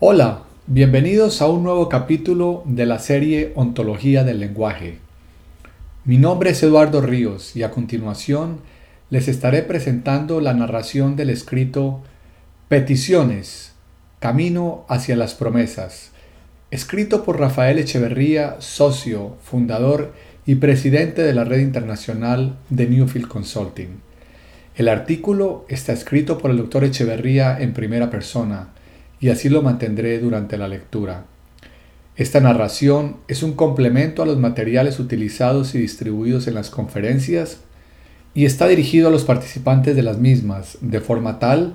Hola, bienvenidos a un nuevo capítulo de la serie Ontología del Lenguaje. Mi nombre es Eduardo Ríos y a continuación les estaré presentando la narración del escrito Peticiones, Camino hacia las Promesas, escrito por Rafael Echeverría, socio, fundador y presidente de la red internacional de Newfield Consulting. El artículo está escrito por el doctor Echeverría en primera persona y así lo mantendré durante la lectura. Esta narración es un complemento a los materiales utilizados y distribuidos en las conferencias y está dirigido a los participantes de las mismas, de forma tal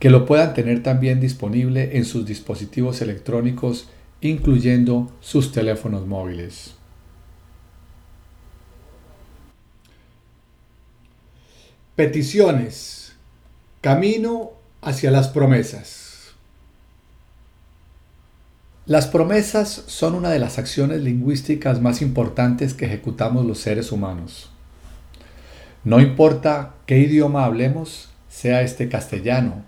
que lo puedan tener también disponible en sus dispositivos electrónicos, incluyendo sus teléfonos móviles. Peticiones. Camino hacia las promesas. Las promesas son una de las acciones lingüísticas más importantes que ejecutamos los seres humanos. No importa qué idioma hablemos, sea este castellano,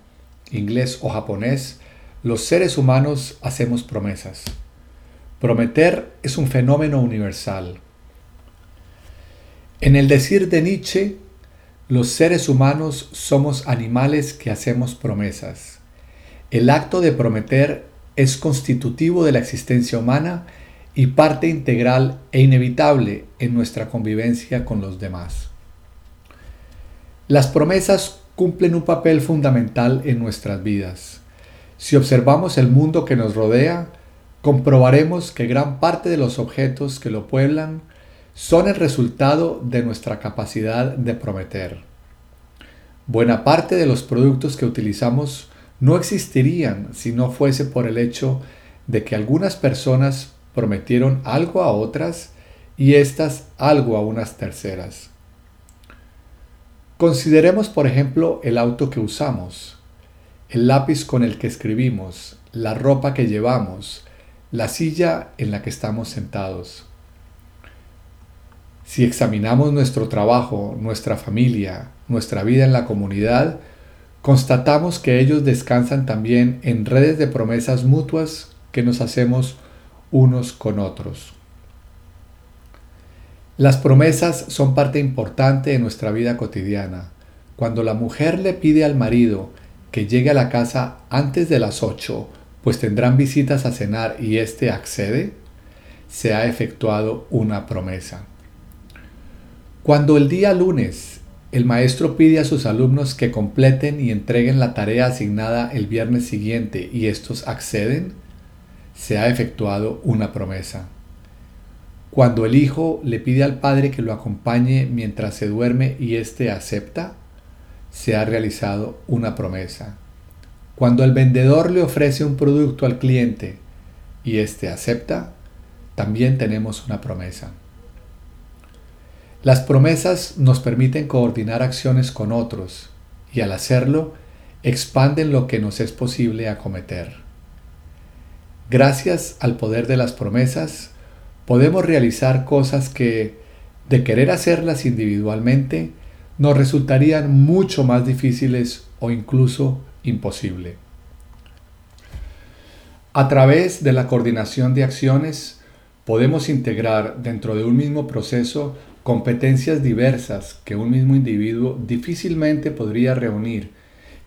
inglés o japonés, los seres humanos hacemos promesas. Prometer es un fenómeno universal. En el decir de Nietzsche, los seres humanos somos animales que hacemos promesas. El acto de prometer es constitutivo de la existencia humana y parte integral e inevitable en nuestra convivencia con los demás. Las promesas cumplen un papel fundamental en nuestras vidas. Si observamos el mundo que nos rodea, comprobaremos que gran parte de los objetos que lo pueblan son el resultado de nuestra capacidad de prometer. Buena parte de los productos que utilizamos no existirían si no fuese por el hecho de que algunas personas prometieron algo a otras y éstas algo a unas terceras. Consideremos, por ejemplo, el auto que usamos, el lápiz con el que escribimos, la ropa que llevamos, la silla en la que estamos sentados. Si examinamos nuestro trabajo, nuestra familia, nuestra vida en la comunidad, constatamos que ellos descansan también en redes de promesas mutuas que nos hacemos unos con otros. Las promesas son parte importante de nuestra vida cotidiana. Cuando la mujer le pide al marido que llegue a la casa antes de las 8, pues tendrán visitas a cenar y éste accede, se ha efectuado una promesa. Cuando el día lunes el maestro pide a sus alumnos que completen y entreguen la tarea asignada el viernes siguiente y estos acceden, se ha efectuado una promesa. Cuando el hijo le pide al padre que lo acompañe mientras se duerme y éste acepta, se ha realizado una promesa. Cuando el vendedor le ofrece un producto al cliente y éste acepta, también tenemos una promesa. Las promesas nos permiten coordinar acciones con otros y al hacerlo expanden lo que nos es posible acometer. Gracias al poder de las promesas, podemos realizar cosas que, de querer hacerlas individualmente, nos resultarían mucho más difíciles o incluso imposible. A través de la coordinación de acciones, podemos integrar dentro de un mismo proceso competencias diversas que un mismo individuo difícilmente podría reunir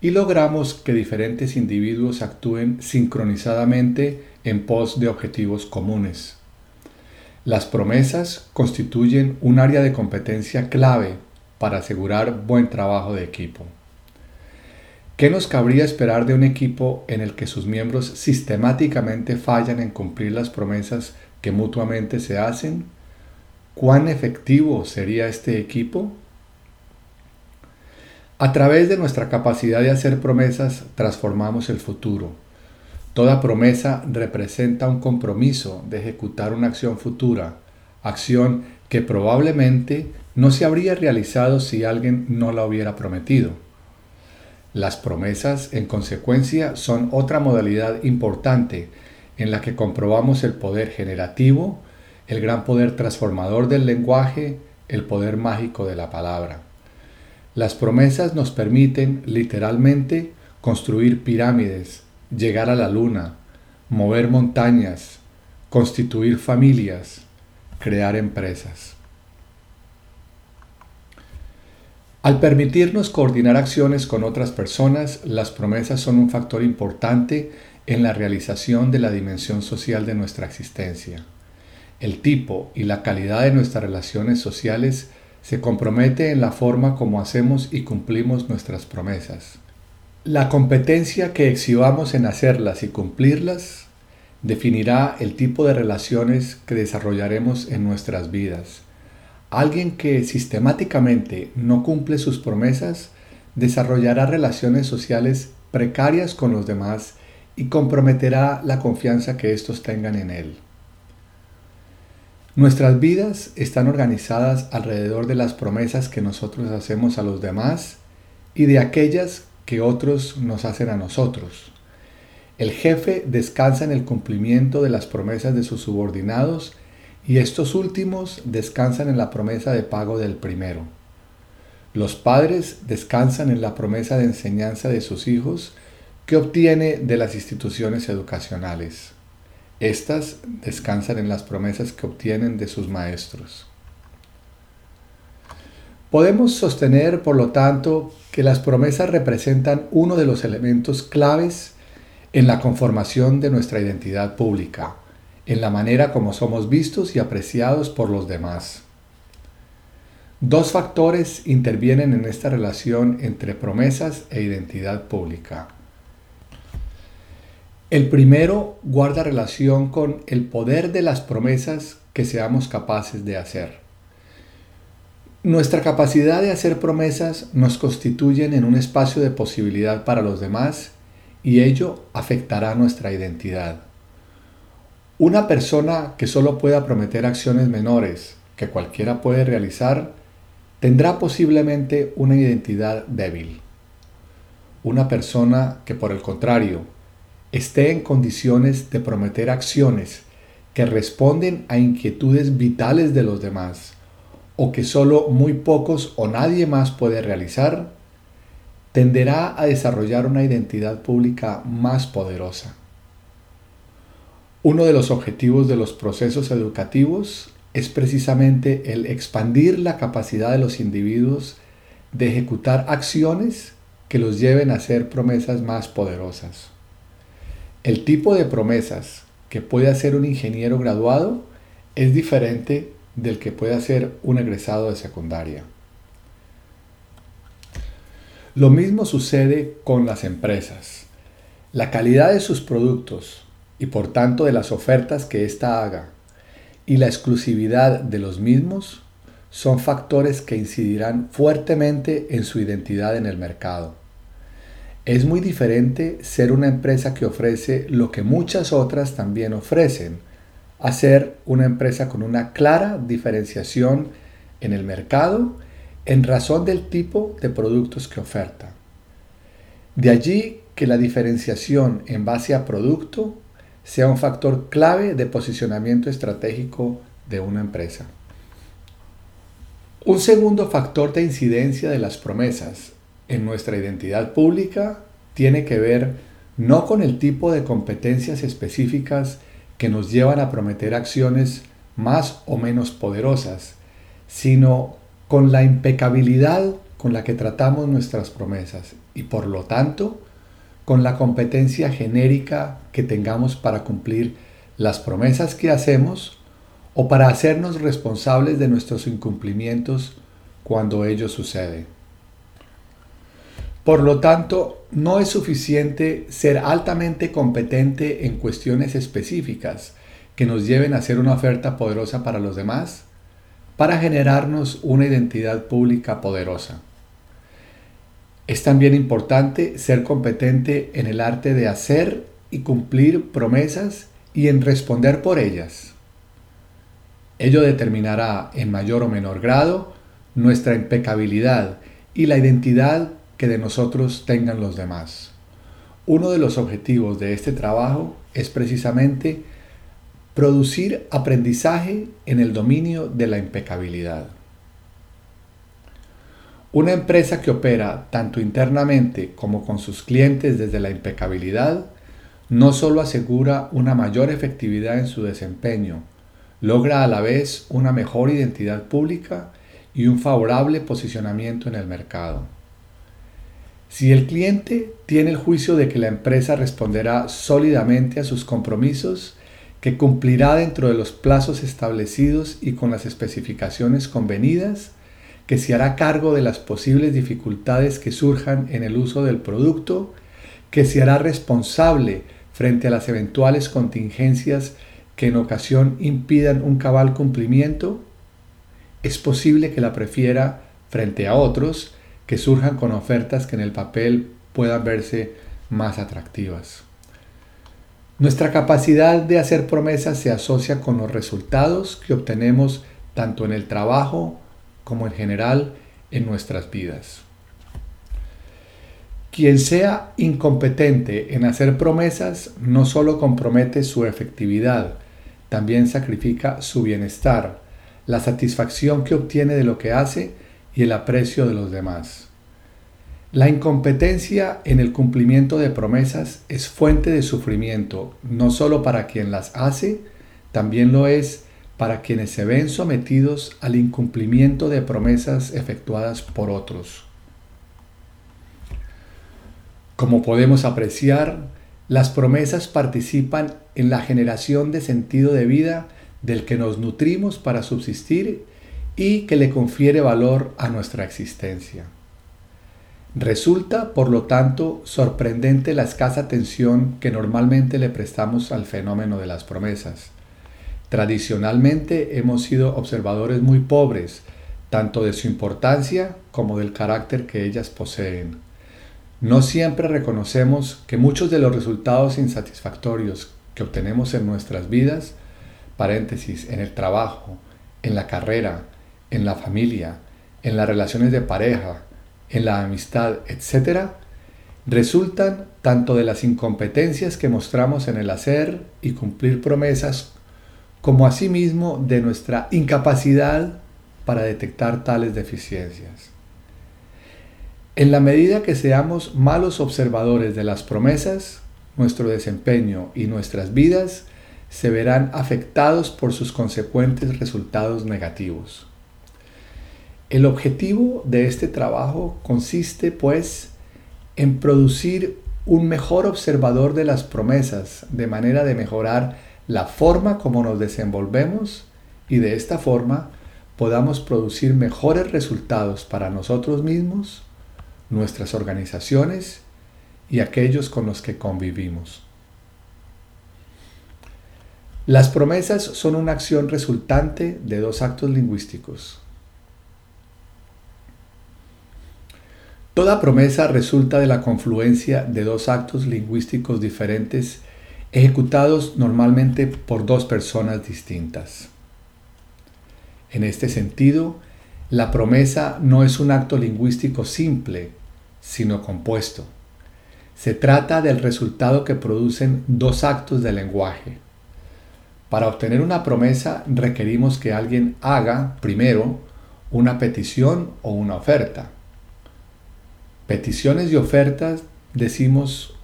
y logramos que diferentes individuos actúen sincronizadamente en pos de objetivos comunes. Las promesas constituyen un área de competencia clave para asegurar buen trabajo de equipo. ¿Qué nos cabría esperar de un equipo en el que sus miembros sistemáticamente fallan en cumplir las promesas que mutuamente se hacen? ¿Cuán efectivo sería este equipo? A través de nuestra capacidad de hacer promesas transformamos el futuro. Toda promesa representa un compromiso de ejecutar una acción futura, acción que probablemente no se habría realizado si alguien no la hubiera prometido. Las promesas, en consecuencia, son otra modalidad importante en la que comprobamos el poder generativo el gran poder transformador del lenguaje, el poder mágico de la palabra. Las promesas nos permiten literalmente construir pirámides, llegar a la luna, mover montañas, constituir familias, crear empresas. Al permitirnos coordinar acciones con otras personas, las promesas son un factor importante en la realización de la dimensión social de nuestra existencia. El tipo y la calidad de nuestras relaciones sociales se compromete en la forma como hacemos y cumplimos nuestras promesas. La competencia que exhibamos en hacerlas y cumplirlas definirá el tipo de relaciones que desarrollaremos en nuestras vidas. Alguien que sistemáticamente no cumple sus promesas desarrollará relaciones sociales precarias con los demás y comprometerá la confianza que éstos tengan en él. Nuestras vidas están organizadas alrededor de las promesas que nosotros hacemos a los demás y de aquellas que otros nos hacen a nosotros. El jefe descansa en el cumplimiento de las promesas de sus subordinados y estos últimos descansan en la promesa de pago del primero. Los padres descansan en la promesa de enseñanza de sus hijos que obtiene de las instituciones educacionales. Estas descansan en las promesas que obtienen de sus maestros. Podemos sostener, por lo tanto, que las promesas representan uno de los elementos claves en la conformación de nuestra identidad pública, en la manera como somos vistos y apreciados por los demás. Dos factores intervienen en esta relación entre promesas e identidad pública. El primero guarda relación con el poder de las promesas que seamos capaces de hacer. Nuestra capacidad de hacer promesas nos constituyen en un espacio de posibilidad para los demás y ello afectará nuestra identidad. Una persona que solo pueda prometer acciones menores que cualquiera puede realizar tendrá posiblemente una identidad débil. Una persona que por el contrario esté en condiciones de prometer acciones que responden a inquietudes vitales de los demás o que solo muy pocos o nadie más puede realizar, tenderá a desarrollar una identidad pública más poderosa. Uno de los objetivos de los procesos educativos es precisamente el expandir la capacidad de los individuos de ejecutar acciones que los lleven a hacer promesas más poderosas. El tipo de promesas que puede hacer un ingeniero graduado es diferente del que puede hacer un egresado de secundaria. Lo mismo sucede con las empresas. La calidad de sus productos y por tanto de las ofertas que ésta haga y la exclusividad de los mismos son factores que incidirán fuertemente en su identidad en el mercado. Es muy diferente ser una empresa que ofrece lo que muchas otras también ofrecen, a ser una empresa con una clara diferenciación en el mercado en razón del tipo de productos que oferta. De allí que la diferenciación en base a producto sea un factor clave de posicionamiento estratégico de una empresa. Un segundo factor de incidencia de las promesas en nuestra identidad pública tiene que ver no con el tipo de competencias específicas que nos llevan a prometer acciones más o menos poderosas, sino con la impecabilidad con la que tratamos nuestras promesas y por lo tanto con la competencia genérica que tengamos para cumplir las promesas que hacemos o para hacernos responsables de nuestros incumplimientos cuando ello sucede. Por lo tanto, no es suficiente ser altamente competente en cuestiones específicas que nos lleven a hacer una oferta poderosa para los demás para generarnos una identidad pública poderosa. Es también importante ser competente en el arte de hacer y cumplir promesas y en responder por ellas. Ello determinará en mayor o menor grado nuestra impecabilidad y la identidad que de nosotros tengan los demás. Uno de los objetivos de este trabajo es precisamente producir aprendizaje en el dominio de la impecabilidad. Una empresa que opera tanto internamente como con sus clientes desde la impecabilidad no solo asegura una mayor efectividad en su desempeño, logra a la vez una mejor identidad pública y un favorable posicionamiento en el mercado. Si el cliente tiene el juicio de que la empresa responderá sólidamente a sus compromisos, que cumplirá dentro de los plazos establecidos y con las especificaciones convenidas, que se hará cargo de las posibles dificultades que surjan en el uso del producto, que se hará responsable frente a las eventuales contingencias que en ocasión impidan un cabal cumplimiento, es posible que la prefiera frente a otros que surjan con ofertas que en el papel puedan verse más atractivas. Nuestra capacidad de hacer promesas se asocia con los resultados que obtenemos tanto en el trabajo como en general en nuestras vidas. Quien sea incompetente en hacer promesas no solo compromete su efectividad, también sacrifica su bienestar, la satisfacción que obtiene de lo que hace y el aprecio de los demás. La incompetencia en el cumplimiento de promesas es fuente de sufrimiento, no solo para quien las hace, también lo es para quienes se ven sometidos al incumplimiento de promesas efectuadas por otros. Como podemos apreciar, las promesas participan en la generación de sentido de vida del que nos nutrimos para subsistir y que le confiere valor a nuestra existencia. Resulta, por lo tanto, sorprendente la escasa atención que normalmente le prestamos al fenómeno de las promesas. Tradicionalmente hemos sido observadores muy pobres, tanto de su importancia como del carácter que ellas poseen. No siempre reconocemos que muchos de los resultados insatisfactorios que obtenemos en nuestras vidas, paréntesis, en el trabajo, en la carrera, en la familia, en las relaciones de pareja, en la amistad, etc., resultan tanto de las incompetencias que mostramos en el hacer y cumplir promesas, como asimismo de nuestra incapacidad para detectar tales deficiencias. En la medida que seamos malos observadores de las promesas, nuestro desempeño y nuestras vidas se verán afectados por sus consecuentes resultados negativos. El objetivo de este trabajo consiste, pues, en producir un mejor observador de las promesas, de manera de mejorar la forma como nos desenvolvemos y de esta forma podamos producir mejores resultados para nosotros mismos, nuestras organizaciones y aquellos con los que convivimos. Las promesas son una acción resultante de dos actos lingüísticos. Toda promesa resulta de la confluencia de dos actos lingüísticos diferentes ejecutados normalmente por dos personas distintas. En este sentido, la promesa no es un acto lingüístico simple, sino compuesto. Se trata del resultado que producen dos actos de lenguaje. Para obtener una promesa requerimos que alguien haga, primero, una petición o una oferta. Peticiones y ofertas, decimos,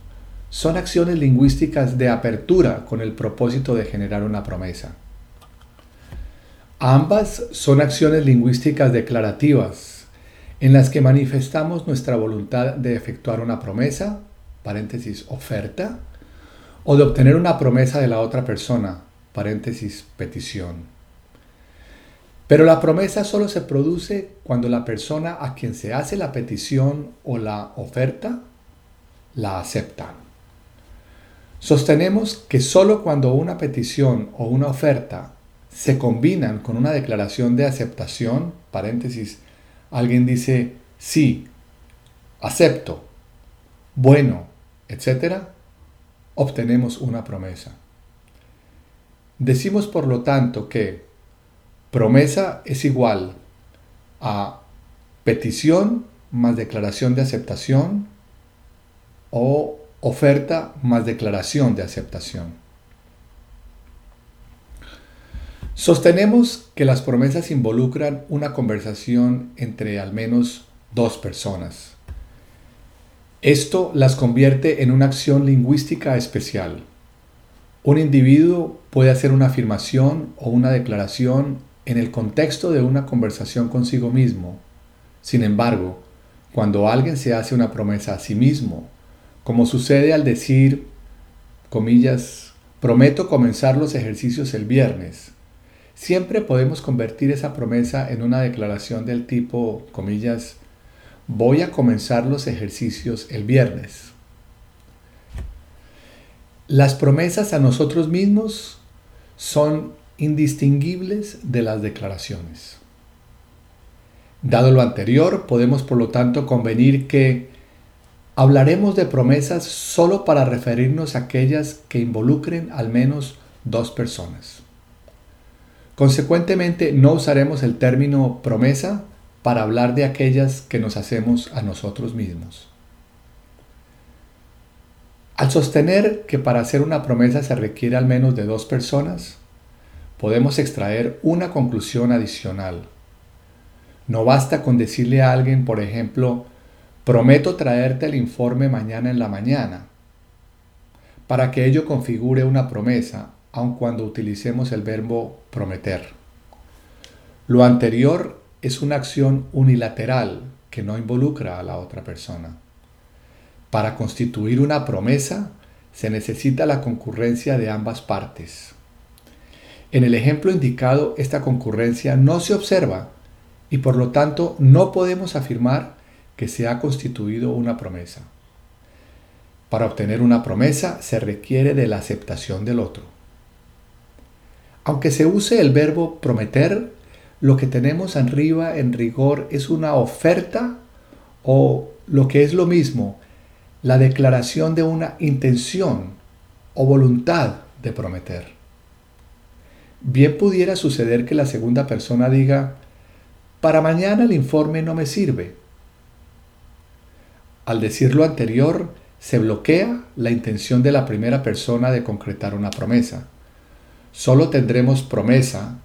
son acciones lingüísticas de apertura con el propósito de generar una promesa. Ambas son acciones lingüísticas declarativas, en las que manifestamos nuestra voluntad de efectuar una promesa paréntesis, oferta, o de obtener una promesa de la otra persona, paréntesis, petición. Pero la promesa solo se produce cuando la persona a quien se hace la petición o la oferta la acepta. Sostenemos que solo cuando una petición o una oferta se combinan con una declaración de aceptación, paréntesis, alguien dice sí, acepto, bueno, etc., obtenemos una promesa. Decimos por lo tanto que promesa es igual a petición más declaración de aceptación o oferta más declaración de aceptación. Sostenemos que las promesas involucran una conversación entre al menos dos personas. Esto las convierte en una acción lingüística especial. Un individuo puede hacer una afirmación o una declaración en el contexto de una conversación consigo mismo. Sin embargo, cuando alguien se hace una promesa a sí mismo, como sucede al decir, comillas, prometo comenzar los ejercicios el viernes, siempre podemos convertir esa promesa en una declaración del tipo, comillas, voy a comenzar los ejercicios el viernes. Las promesas a nosotros mismos son indistinguibles de las declaraciones. Dado lo anterior, podemos por lo tanto convenir que hablaremos de promesas solo para referirnos a aquellas que involucren al menos dos personas. Consecuentemente, no usaremos el término promesa para hablar de aquellas que nos hacemos a nosotros mismos. Al sostener que para hacer una promesa se requiere al menos de dos personas, podemos extraer una conclusión adicional. No basta con decirle a alguien, por ejemplo, prometo traerte el informe mañana en la mañana, para que ello configure una promesa, aun cuando utilicemos el verbo prometer. Lo anterior es una acción unilateral que no involucra a la otra persona. Para constituir una promesa se necesita la concurrencia de ambas partes. En el ejemplo indicado, esta concurrencia no se observa y por lo tanto no podemos afirmar que se ha constituido una promesa. Para obtener una promesa se requiere de la aceptación del otro. Aunque se use el verbo prometer, lo que tenemos arriba en rigor es una oferta o lo que es lo mismo, la declaración de una intención o voluntad de prometer. Bien pudiera suceder que la segunda persona diga, para mañana el informe no me sirve. Al decir lo anterior, se bloquea la intención de la primera persona de concretar una promesa. Solo tendremos promesa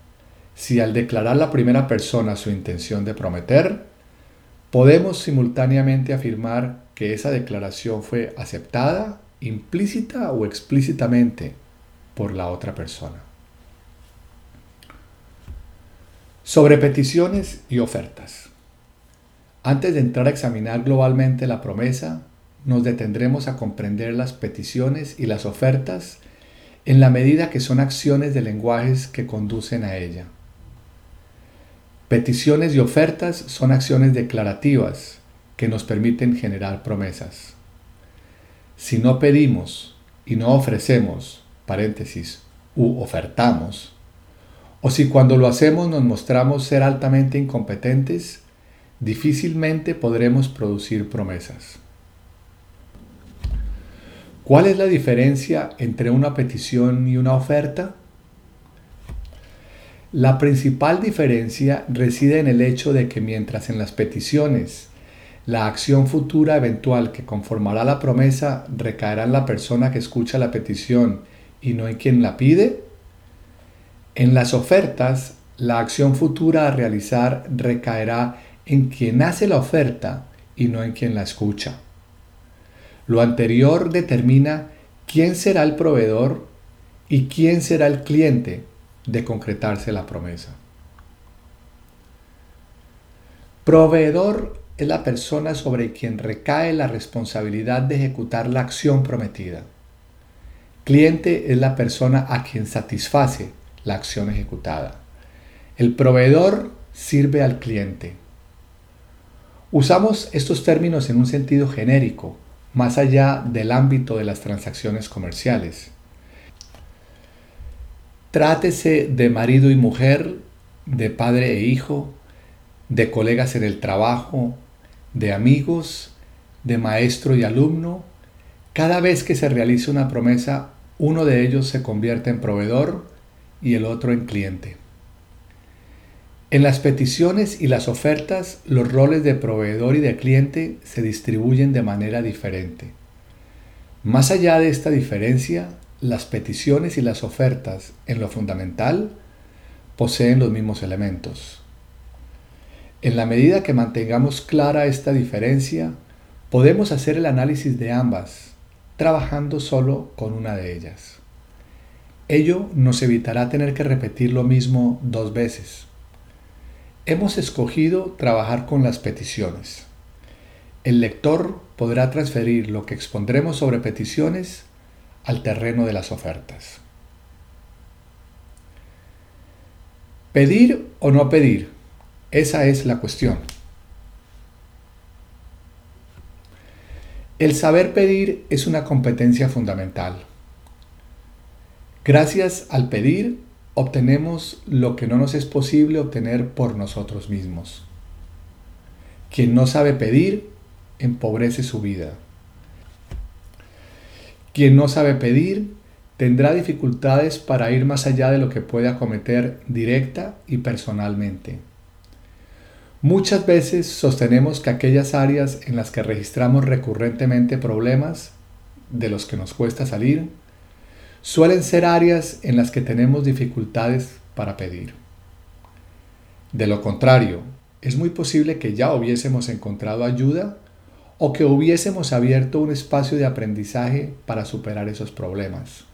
si al declarar la primera persona su intención de prometer, podemos simultáneamente afirmar que esa declaración fue aceptada implícita o explícitamente por la otra persona. Sobre peticiones y ofertas. Antes de entrar a examinar globalmente la promesa, nos detendremos a comprender las peticiones y las ofertas en la medida que son acciones de lenguajes que conducen a ella. Peticiones y ofertas son acciones declarativas que nos permiten generar promesas. Si no pedimos y no ofrecemos, paréntesis, u ofertamos, o si cuando lo hacemos nos mostramos ser altamente incompetentes, difícilmente podremos producir promesas. ¿Cuál es la diferencia entre una petición y una oferta? La principal diferencia reside en el hecho de que mientras en las peticiones la acción futura eventual que conformará la promesa recaerá en la persona que escucha la petición y no en quien la pide, en las ofertas la acción futura a realizar recaerá en quien hace la oferta y no en quien la escucha. Lo anterior determina quién será el proveedor y quién será el cliente de concretarse la promesa. Proveedor es la persona sobre quien recae la responsabilidad de ejecutar la acción prometida. Cliente es la persona a quien satisface la acción ejecutada. El proveedor sirve al cliente. Usamos estos términos en un sentido genérico, más allá del ámbito de las transacciones comerciales. Trátese de marido y mujer, de padre e hijo, de colegas en el trabajo, de amigos, de maestro y alumno. Cada vez que se realiza una promesa, uno de ellos se convierte en proveedor y el otro en cliente. En las peticiones y las ofertas, los roles de proveedor y de cliente se distribuyen de manera diferente. Más allá de esta diferencia, las peticiones y las ofertas, en lo fundamental, poseen los mismos elementos. En la medida que mantengamos clara esta diferencia, podemos hacer el análisis de ambas, trabajando solo con una de ellas. Ello nos evitará tener que repetir lo mismo dos veces. Hemos escogido trabajar con las peticiones. El lector podrá transferir lo que expondremos sobre peticiones al terreno de las ofertas. ¿Pedir o no pedir? Esa es la cuestión. El saber pedir es una competencia fundamental. Gracias al pedir obtenemos lo que no nos es posible obtener por nosotros mismos. Quien no sabe pedir empobrece su vida. Quien no sabe pedir tendrá dificultades para ir más allá de lo que puede acometer directa y personalmente. Muchas veces sostenemos que aquellas áreas en las que registramos recurrentemente problemas de los que nos cuesta salir, suelen ser áreas en las que tenemos dificultades para pedir. De lo contrario, es muy posible que ya hubiésemos encontrado ayuda o que hubiésemos abierto un espacio de aprendizaje para superar esos problemas.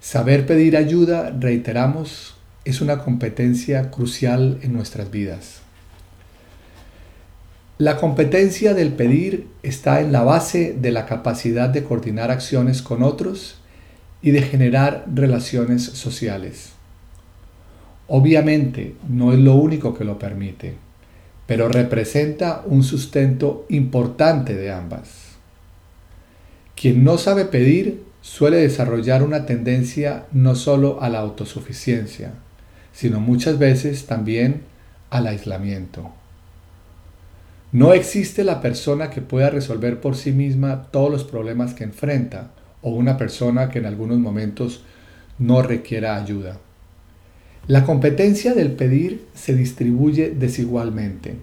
Saber pedir ayuda, reiteramos, es una competencia crucial en nuestras vidas. La competencia del pedir está en la base de la capacidad de coordinar acciones con otros y de generar relaciones sociales. Obviamente no es lo único que lo permite, pero representa un sustento importante de ambas. Quien no sabe pedir suele desarrollar una tendencia no solo a la autosuficiencia, sino muchas veces también al aislamiento. No existe la persona que pueda resolver por sí misma todos los problemas que enfrenta o una persona que en algunos momentos no requiera ayuda. La competencia del pedir se distribuye desigualmente.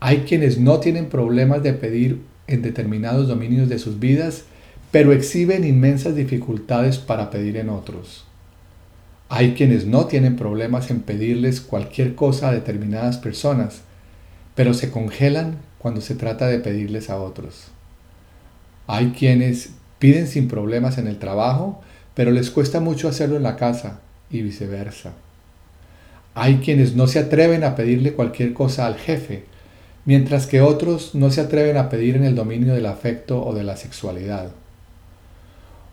Hay quienes no tienen problemas de pedir en determinados dominios de sus vidas, pero exhiben inmensas dificultades para pedir en otros. Hay quienes no tienen problemas en pedirles cualquier cosa a determinadas personas, pero se congelan cuando se trata de pedirles a otros. Hay quienes piden sin problemas en el trabajo, pero les cuesta mucho hacerlo en la casa y viceversa. Hay quienes no se atreven a pedirle cualquier cosa al jefe, mientras que otros no se atreven a pedir en el dominio del afecto o de la sexualidad.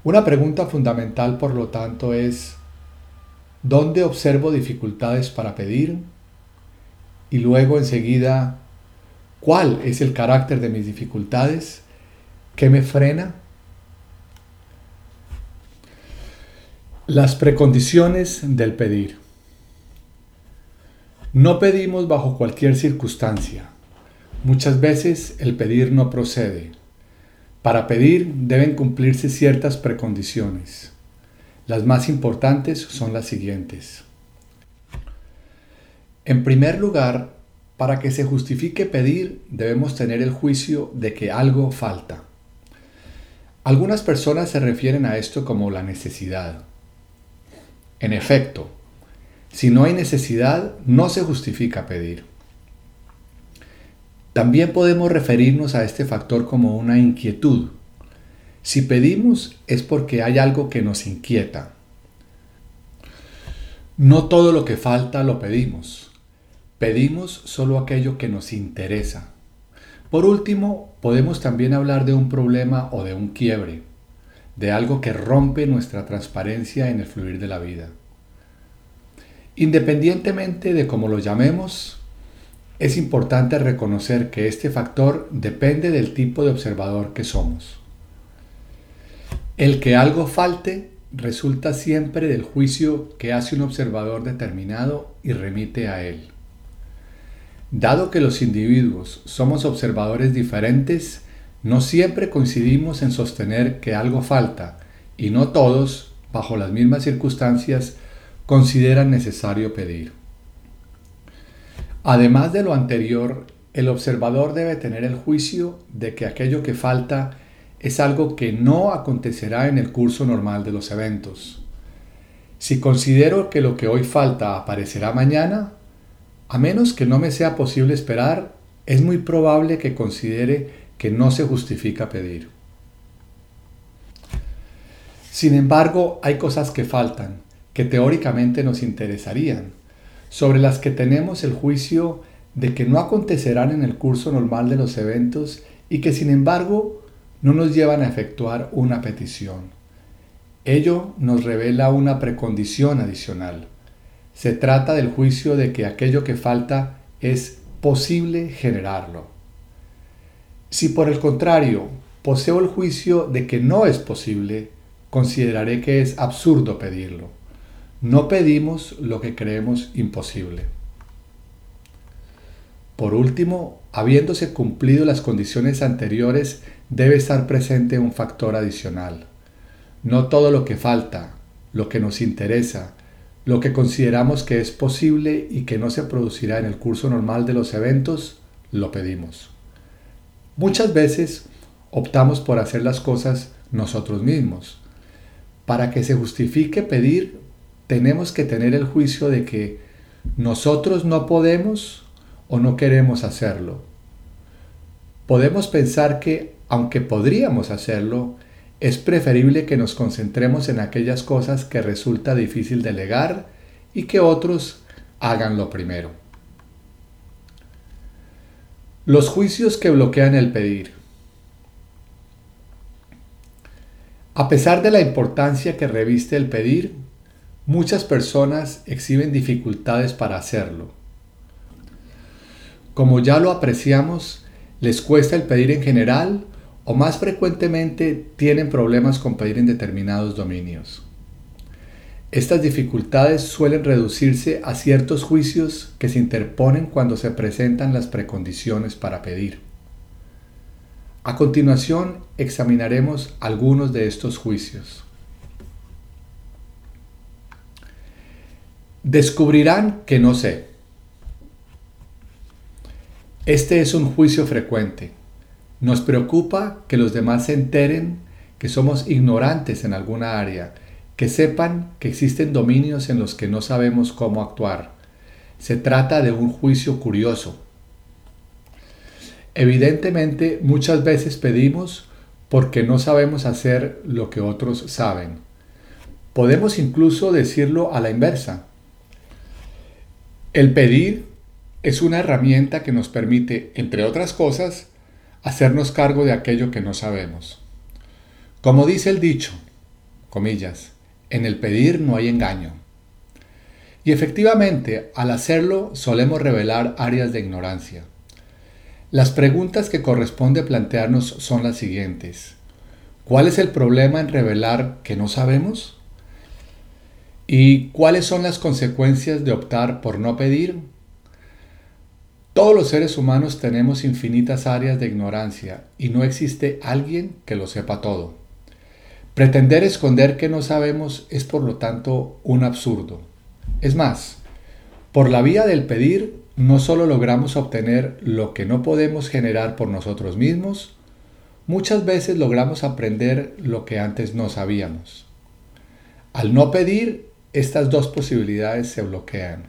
Una pregunta fundamental, por lo tanto, es, ¿Dónde observo dificultades para pedir? Y luego enseguida, ¿cuál es el carácter de mis dificultades? ¿Qué me frena? Las precondiciones del pedir. No pedimos bajo cualquier circunstancia. Muchas veces el pedir no procede. Para pedir deben cumplirse ciertas precondiciones. Las más importantes son las siguientes. En primer lugar, para que se justifique pedir debemos tener el juicio de que algo falta. Algunas personas se refieren a esto como la necesidad. En efecto, si no hay necesidad, no se justifica pedir. También podemos referirnos a este factor como una inquietud, si pedimos es porque hay algo que nos inquieta. No todo lo que falta lo pedimos. Pedimos solo aquello que nos interesa. Por último, podemos también hablar de un problema o de un quiebre, de algo que rompe nuestra transparencia en el fluir de la vida. Independientemente de cómo lo llamemos, es importante reconocer que este factor depende del tipo de observador que somos. El que algo falte resulta siempre del juicio que hace un observador determinado y remite a él. Dado que los individuos somos observadores diferentes, no siempre coincidimos en sostener que algo falta y no todos, bajo las mismas circunstancias, consideran necesario pedir. Además de lo anterior, el observador debe tener el juicio de que aquello que falta es algo que no acontecerá en el curso normal de los eventos. Si considero que lo que hoy falta aparecerá mañana, a menos que no me sea posible esperar, es muy probable que considere que no se justifica pedir. Sin embargo, hay cosas que faltan, que teóricamente nos interesarían, sobre las que tenemos el juicio de que no acontecerán en el curso normal de los eventos y que sin embargo no nos llevan a efectuar una petición. Ello nos revela una precondición adicional. Se trata del juicio de que aquello que falta es posible generarlo. Si por el contrario poseo el juicio de que no es posible, consideraré que es absurdo pedirlo. No pedimos lo que creemos imposible. Por último, habiéndose cumplido las condiciones anteriores, debe estar presente un factor adicional. No todo lo que falta, lo que nos interesa, lo que consideramos que es posible y que no se producirá en el curso normal de los eventos, lo pedimos. Muchas veces optamos por hacer las cosas nosotros mismos. Para que se justifique pedir, tenemos que tener el juicio de que nosotros no podemos o no queremos hacerlo. Podemos pensar que, aunque podríamos hacerlo, es preferible que nos concentremos en aquellas cosas que resulta difícil delegar y que otros hagan lo primero. Los juicios que bloquean el pedir. A pesar de la importancia que reviste el pedir, muchas personas exhiben dificultades para hacerlo. Como ya lo apreciamos, les cuesta el pedir en general o más frecuentemente tienen problemas con pedir en determinados dominios. Estas dificultades suelen reducirse a ciertos juicios que se interponen cuando se presentan las precondiciones para pedir. A continuación examinaremos algunos de estos juicios. Descubrirán que no sé. Este es un juicio frecuente. Nos preocupa que los demás se enteren que somos ignorantes en alguna área, que sepan que existen dominios en los que no sabemos cómo actuar. Se trata de un juicio curioso. Evidentemente, muchas veces pedimos porque no sabemos hacer lo que otros saben. Podemos incluso decirlo a la inversa. El pedir es una herramienta que nos permite, entre otras cosas, hacernos cargo de aquello que no sabemos. Como dice el dicho, comillas, en el pedir no hay engaño. Y efectivamente, al hacerlo solemos revelar áreas de ignorancia. Las preguntas que corresponde plantearnos son las siguientes. ¿Cuál es el problema en revelar que no sabemos? ¿Y cuáles son las consecuencias de optar por no pedir? Todos los seres humanos tenemos infinitas áreas de ignorancia y no existe alguien que lo sepa todo. Pretender esconder que no sabemos es por lo tanto un absurdo. Es más, por la vía del pedir no solo logramos obtener lo que no podemos generar por nosotros mismos, muchas veces logramos aprender lo que antes no sabíamos. Al no pedir, estas dos posibilidades se bloquean.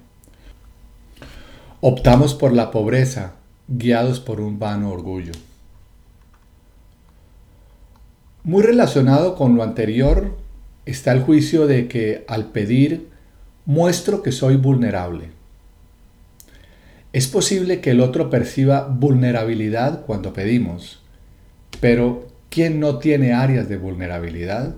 Optamos por la pobreza, guiados por un vano orgullo. Muy relacionado con lo anterior está el juicio de que al pedir muestro que soy vulnerable. Es posible que el otro perciba vulnerabilidad cuando pedimos, pero ¿quién no tiene áreas de vulnerabilidad?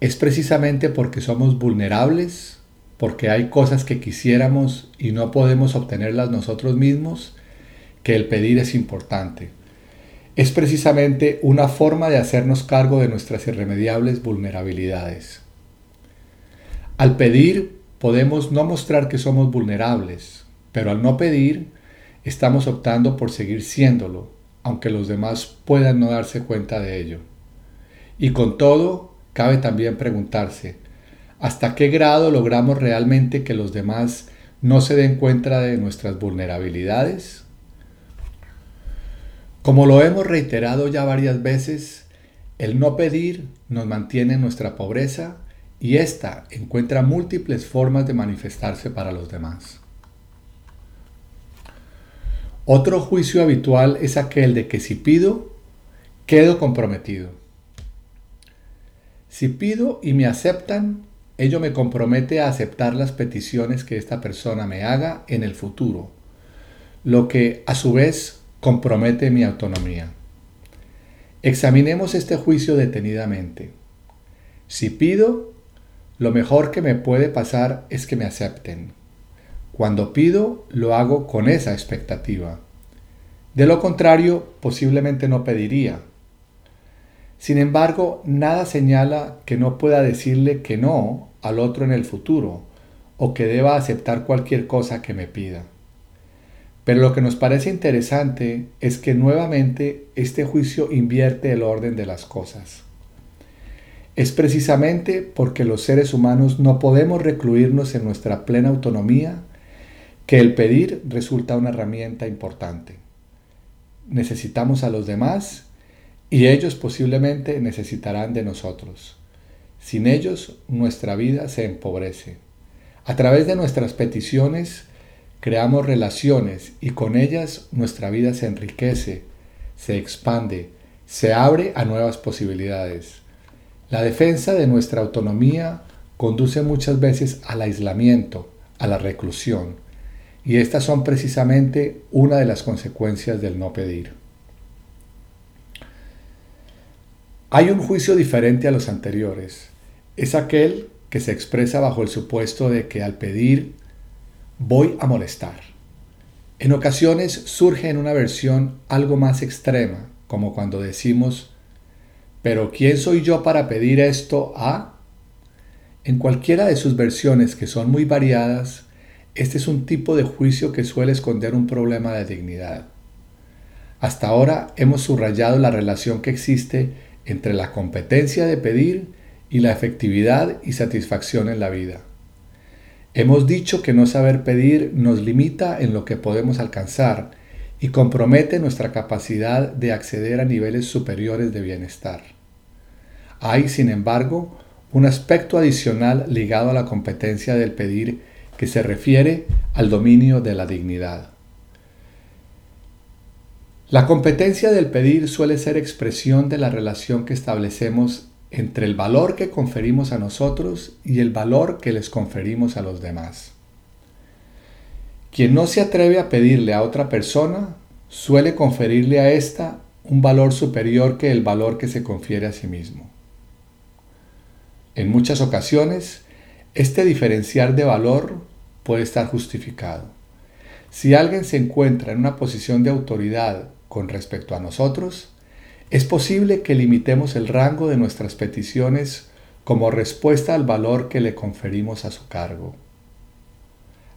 Es precisamente porque somos vulnerables porque hay cosas que quisiéramos y no podemos obtenerlas nosotros mismos, que el pedir es importante. Es precisamente una forma de hacernos cargo de nuestras irremediables vulnerabilidades. Al pedir podemos no mostrar que somos vulnerables, pero al no pedir estamos optando por seguir siéndolo, aunque los demás puedan no darse cuenta de ello. Y con todo, cabe también preguntarse, ¿Hasta qué grado logramos realmente que los demás no se den cuenta de nuestras vulnerabilidades? Como lo hemos reiterado ya varias veces, el no pedir nos mantiene en nuestra pobreza y ésta encuentra múltiples formas de manifestarse para los demás. Otro juicio habitual es aquel de que si pido, quedo comprometido. Si pido y me aceptan, ello me compromete a aceptar las peticiones que esta persona me haga en el futuro, lo que a su vez compromete mi autonomía. Examinemos este juicio detenidamente. Si pido, lo mejor que me puede pasar es que me acepten. Cuando pido, lo hago con esa expectativa. De lo contrario, posiblemente no pediría. Sin embargo, nada señala que no pueda decirle que no al otro en el futuro o que deba aceptar cualquier cosa que me pida. Pero lo que nos parece interesante es que nuevamente este juicio invierte el orden de las cosas. Es precisamente porque los seres humanos no podemos recluirnos en nuestra plena autonomía que el pedir resulta una herramienta importante. Necesitamos a los demás y ellos posiblemente necesitarán de nosotros. Sin ellos nuestra vida se empobrece. A través de nuestras peticiones creamos relaciones y con ellas nuestra vida se enriquece, se expande, se abre a nuevas posibilidades. La defensa de nuestra autonomía conduce muchas veces al aislamiento, a la reclusión, y estas son precisamente una de las consecuencias del no pedir. Hay un juicio diferente a los anteriores. Es aquel que se expresa bajo el supuesto de que al pedir voy a molestar. En ocasiones surge en una versión algo más extrema, como cuando decimos, pero ¿quién soy yo para pedir esto a? En cualquiera de sus versiones, que son muy variadas, este es un tipo de juicio que suele esconder un problema de dignidad. Hasta ahora hemos subrayado la relación que existe entre la competencia de pedir y la efectividad y satisfacción en la vida. Hemos dicho que no saber pedir nos limita en lo que podemos alcanzar y compromete nuestra capacidad de acceder a niveles superiores de bienestar. Hay, sin embargo, un aspecto adicional ligado a la competencia del pedir que se refiere al dominio de la dignidad. La competencia del pedir suele ser expresión de la relación que establecemos entre el valor que conferimos a nosotros y el valor que les conferimos a los demás. Quien no se atreve a pedirle a otra persona suele conferirle a ésta un valor superior que el valor que se confiere a sí mismo. En muchas ocasiones, este diferenciar de valor puede estar justificado. Si alguien se encuentra en una posición de autoridad con respecto a nosotros, es posible que limitemos el rango de nuestras peticiones como respuesta al valor que le conferimos a su cargo.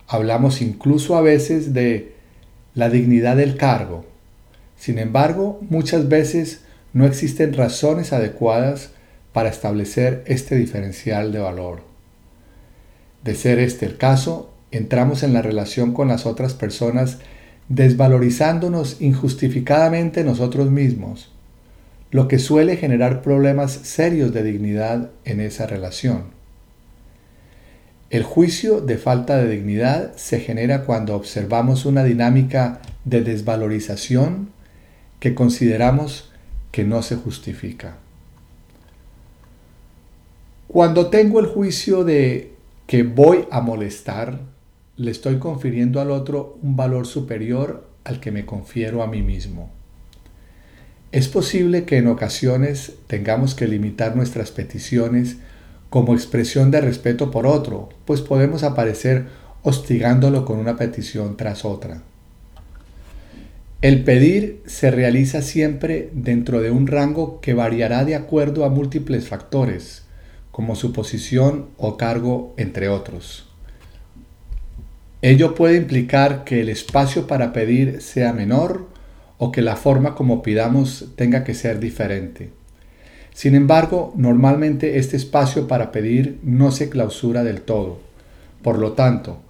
Hablamos incluso a veces de la dignidad del cargo. Sin embargo, muchas veces no existen razones adecuadas para establecer este diferencial de valor. De ser este el caso, entramos en la relación con las otras personas desvalorizándonos injustificadamente nosotros mismos, lo que suele generar problemas serios de dignidad en esa relación. El juicio de falta de dignidad se genera cuando observamos una dinámica de desvalorización que consideramos que no se justifica. Cuando tengo el juicio de que voy a molestar, le estoy confiriendo al otro un valor superior al que me confiero a mí mismo. Es posible que en ocasiones tengamos que limitar nuestras peticiones como expresión de respeto por otro, pues podemos aparecer hostigándolo con una petición tras otra. El pedir se realiza siempre dentro de un rango que variará de acuerdo a múltiples factores, como su posición o cargo, entre otros. Ello puede implicar que el espacio para pedir sea menor o que la forma como pidamos tenga que ser diferente. Sin embargo, normalmente este espacio para pedir no se clausura del todo. Por lo tanto,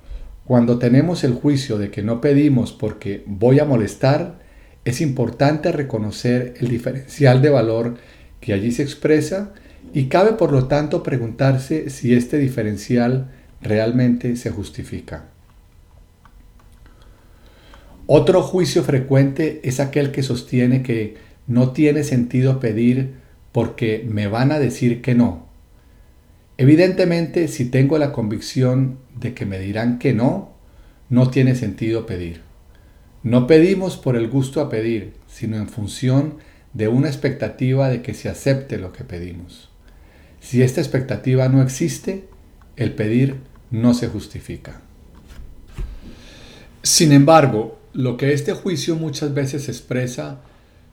cuando tenemos el juicio de que no pedimos porque voy a molestar, es importante reconocer el diferencial de valor que allí se expresa y cabe por lo tanto preguntarse si este diferencial realmente se justifica. Otro juicio frecuente es aquel que sostiene que no tiene sentido pedir porque me van a decir que no. Evidentemente, si tengo la convicción de que me dirán que no, no tiene sentido pedir. No pedimos por el gusto a pedir, sino en función de una expectativa de que se acepte lo que pedimos. Si esta expectativa no existe, el pedir no se justifica. Sin embargo, lo que este juicio muchas veces expresa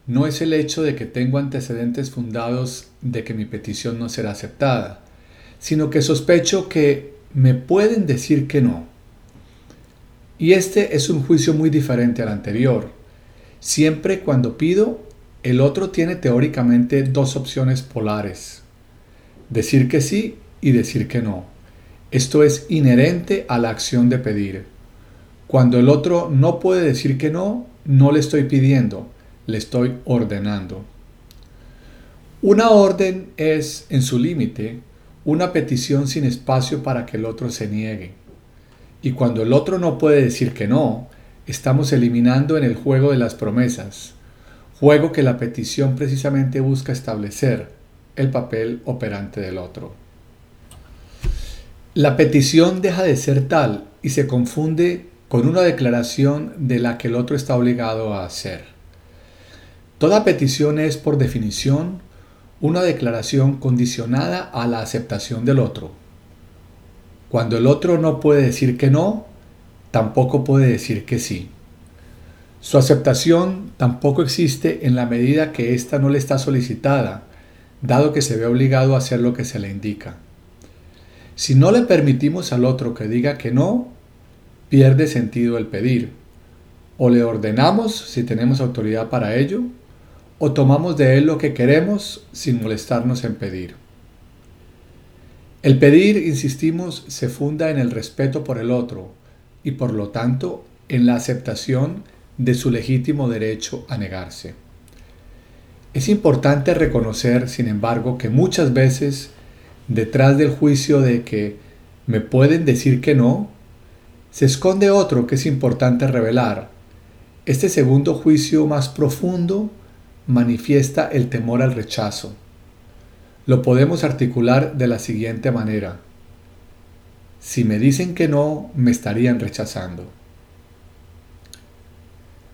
no es el hecho de que tengo antecedentes fundados de que mi petición no será aceptada, sino que sospecho que me pueden decir que no. Y este es un juicio muy diferente al anterior. Siempre cuando pido, el otro tiene teóricamente dos opciones polares. Decir que sí y decir que no. Esto es inherente a la acción de pedir. Cuando el otro no puede decir que no, no le estoy pidiendo, le estoy ordenando. Una orden es, en su límite, una petición sin espacio para que el otro se niegue. Y cuando el otro no puede decir que no, estamos eliminando en el juego de las promesas, juego que la petición precisamente busca establecer el papel operante del otro. La petición deja de ser tal y se confunde con una declaración de la que el otro está obligado a hacer. Toda petición es, por definición, una declaración condicionada a la aceptación del otro. Cuando el otro no puede decir que no, tampoco puede decir que sí. Su aceptación tampoco existe en la medida que ésta no le está solicitada, dado que se ve obligado a hacer lo que se le indica. Si no le permitimos al otro que diga que no, pierde sentido el pedir. O le ordenamos si tenemos autoridad para ello, o tomamos de él lo que queremos sin molestarnos en pedir. El pedir, insistimos, se funda en el respeto por el otro y por lo tanto en la aceptación de su legítimo derecho a negarse. Es importante reconocer, sin embargo, que muchas veces detrás del juicio de que me pueden decir que no, se esconde otro que es importante revelar. Este segundo juicio más profundo manifiesta el temor al rechazo. Lo podemos articular de la siguiente manera. Si me dicen que no, me estarían rechazando.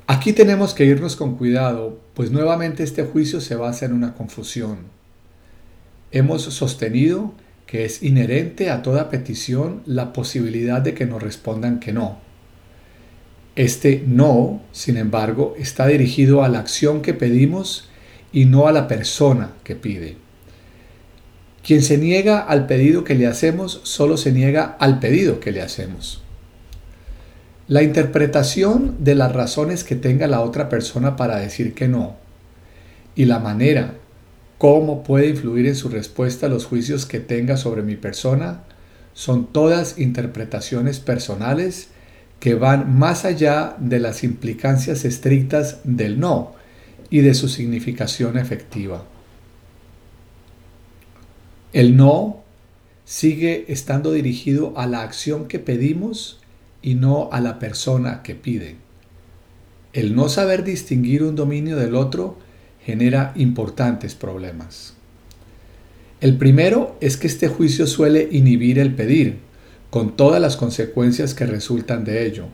Aquí tenemos que irnos con cuidado, pues nuevamente este juicio se basa en una confusión. Hemos sostenido que es inherente a toda petición la posibilidad de que nos respondan que no. Este no, sin embargo, está dirigido a la acción que pedimos y no a la persona que pide. Quien se niega al pedido que le hacemos solo se niega al pedido que le hacemos. La interpretación de las razones que tenga la otra persona para decir que no y la manera cómo puede influir en su respuesta los juicios que tenga sobre mi persona, son todas interpretaciones personales que van más allá de las implicancias estrictas del no y de su significación efectiva. El no sigue estando dirigido a la acción que pedimos y no a la persona que pide. El no saber distinguir un dominio del otro genera importantes problemas. El primero es que este juicio suele inhibir el pedir, con todas las consecuencias que resultan de ello,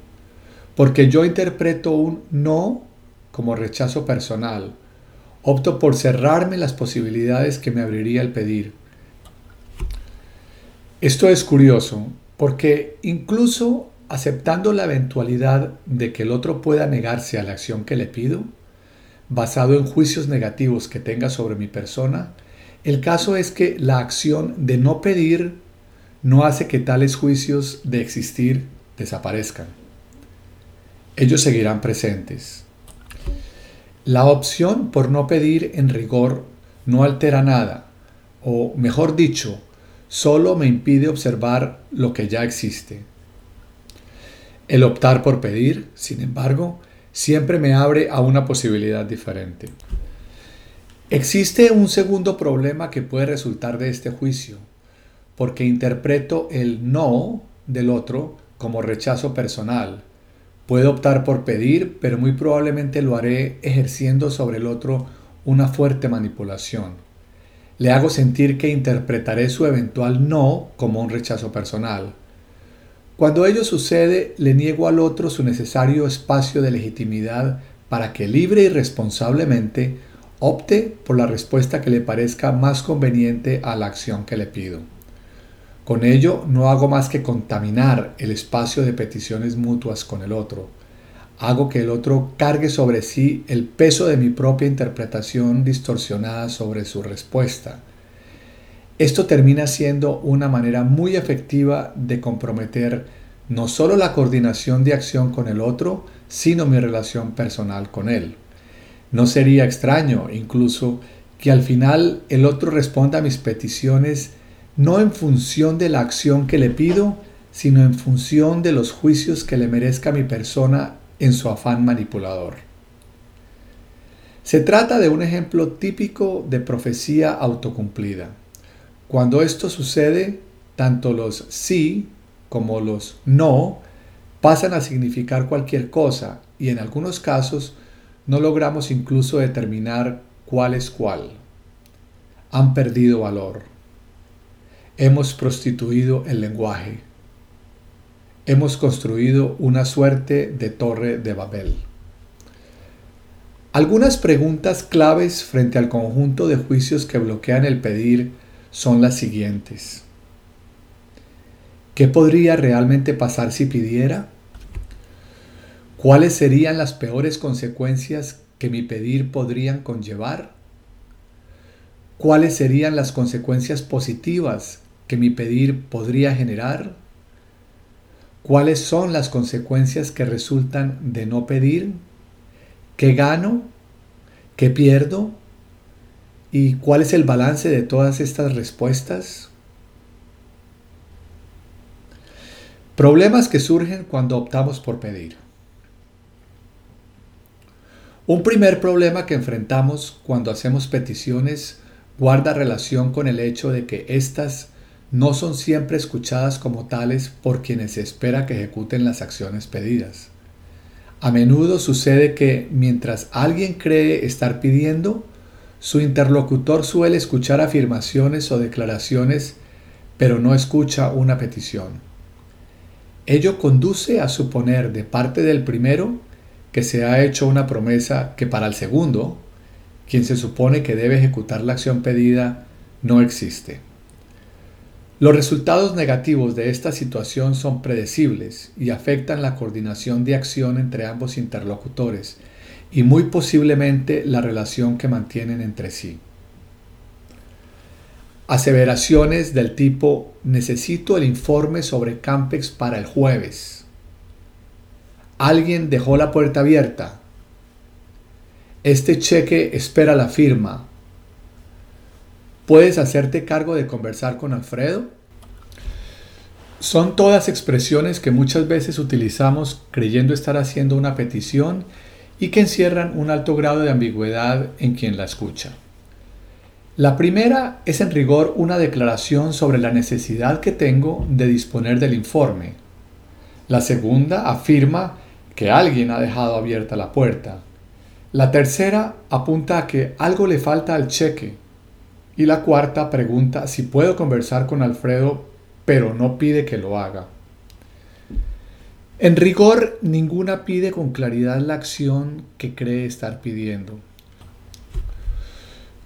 porque yo interpreto un no como rechazo personal, opto por cerrarme las posibilidades que me abriría el pedir. Esto es curioso, porque incluso aceptando la eventualidad de que el otro pueda negarse a la acción que le pido, basado en juicios negativos que tenga sobre mi persona, el caso es que la acción de no pedir no hace que tales juicios de existir desaparezcan. Ellos seguirán presentes. La opción por no pedir en rigor no altera nada, o mejor dicho, solo me impide observar lo que ya existe. El optar por pedir, sin embargo, siempre me abre a una posibilidad diferente. Existe un segundo problema que puede resultar de este juicio, porque interpreto el no del otro como rechazo personal, Puedo optar por pedir, pero muy probablemente lo haré ejerciendo sobre el otro una fuerte manipulación. Le hago sentir que interpretaré su eventual no como un rechazo personal. Cuando ello sucede, le niego al otro su necesario espacio de legitimidad para que libre y responsablemente opte por la respuesta que le parezca más conveniente a la acción que le pido. Con ello no hago más que contaminar el espacio de peticiones mutuas con el otro. Hago que el otro cargue sobre sí el peso de mi propia interpretación distorsionada sobre su respuesta. Esto termina siendo una manera muy efectiva de comprometer no solo la coordinación de acción con el otro, sino mi relación personal con él. No sería extraño incluso que al final el otro responda a mis peticiones no en función de la acción que le pido, sino en función de los juicios que le merezca mi persona en su afán manipulador. Se trata de un ejemplo típico de profecía autocumplida. Cuando esto sucede, tanto los sí como los no pasan a significar cualquier cosa y en algunos casos no logramos incluso determinar cuál es cuál. Han perdido valor. Hemos prostituido el lenguaje. Hemos construido una suerte de torre de Babel. Algunas preguntas claves frente al conjunto de juicios que bloquean el pedir son las siguientes. ¿Qué podría realmente pasar si pidiera? ¿Cuáles serían las peores consecuencias que mi pedir podrían conllevar? ¿Cuáles serían las consecuencias positivas que mi pedir podría generar? ¿Cuáles son las consecuencias que resultan de no pedir? ¿Qué gano? ¿Qué pierdo? ¿Y cuál es el balance de todas estas respuestas? Problemas que surgen cuando optamos por pedir. Un primer problema que enfrentamos cuando hacemos peticiones guarda relación con el hecho de que éstas no son siempre escuchadas como tales por quienes se espera que ejecuten las acciones pedidas. A menudo sucede que mientras alguien cree estar pidiendo, su interlocutor suele escuchar afirmaciones o declaraciones, pero no escucha una petición. Ello conduce a suponer de parte del primero que se ha hecho una promesa que para el segundo, quien se supone que debe ejecutar la acción pedida, no existe. Los resultados negativos de esta situación son predecibles y afectan la coordinación de acción entre ambos interlocutores y muy posiblemente la relación que mantienen entre sí. Aseveraciones del tipo necesito el informe sobre Campex para el jueves. Alguien dejó la puerta abierta. Este cheque espera la firma. ¿Puedes hacerte cargo de conversar con Alfredo? Son todas expresiones que muchas veces utilizamos creyendo estar haciendo una petición y que encierran un alto grado de ambigüedad en quien la escucha. La primera es en rigor una declaración sobre la necesidad que tengo de disponer del informe. La segunda afirma que alguien ha dejado abierta la puerta. La tercera apunta a que algo le falta al cheque. Y la cuarta pregunta si puedo conversar con Alfredo, pero no pide que lo haga. En rigor, ninguna pide con claridad la acción que cree estar pidiendo.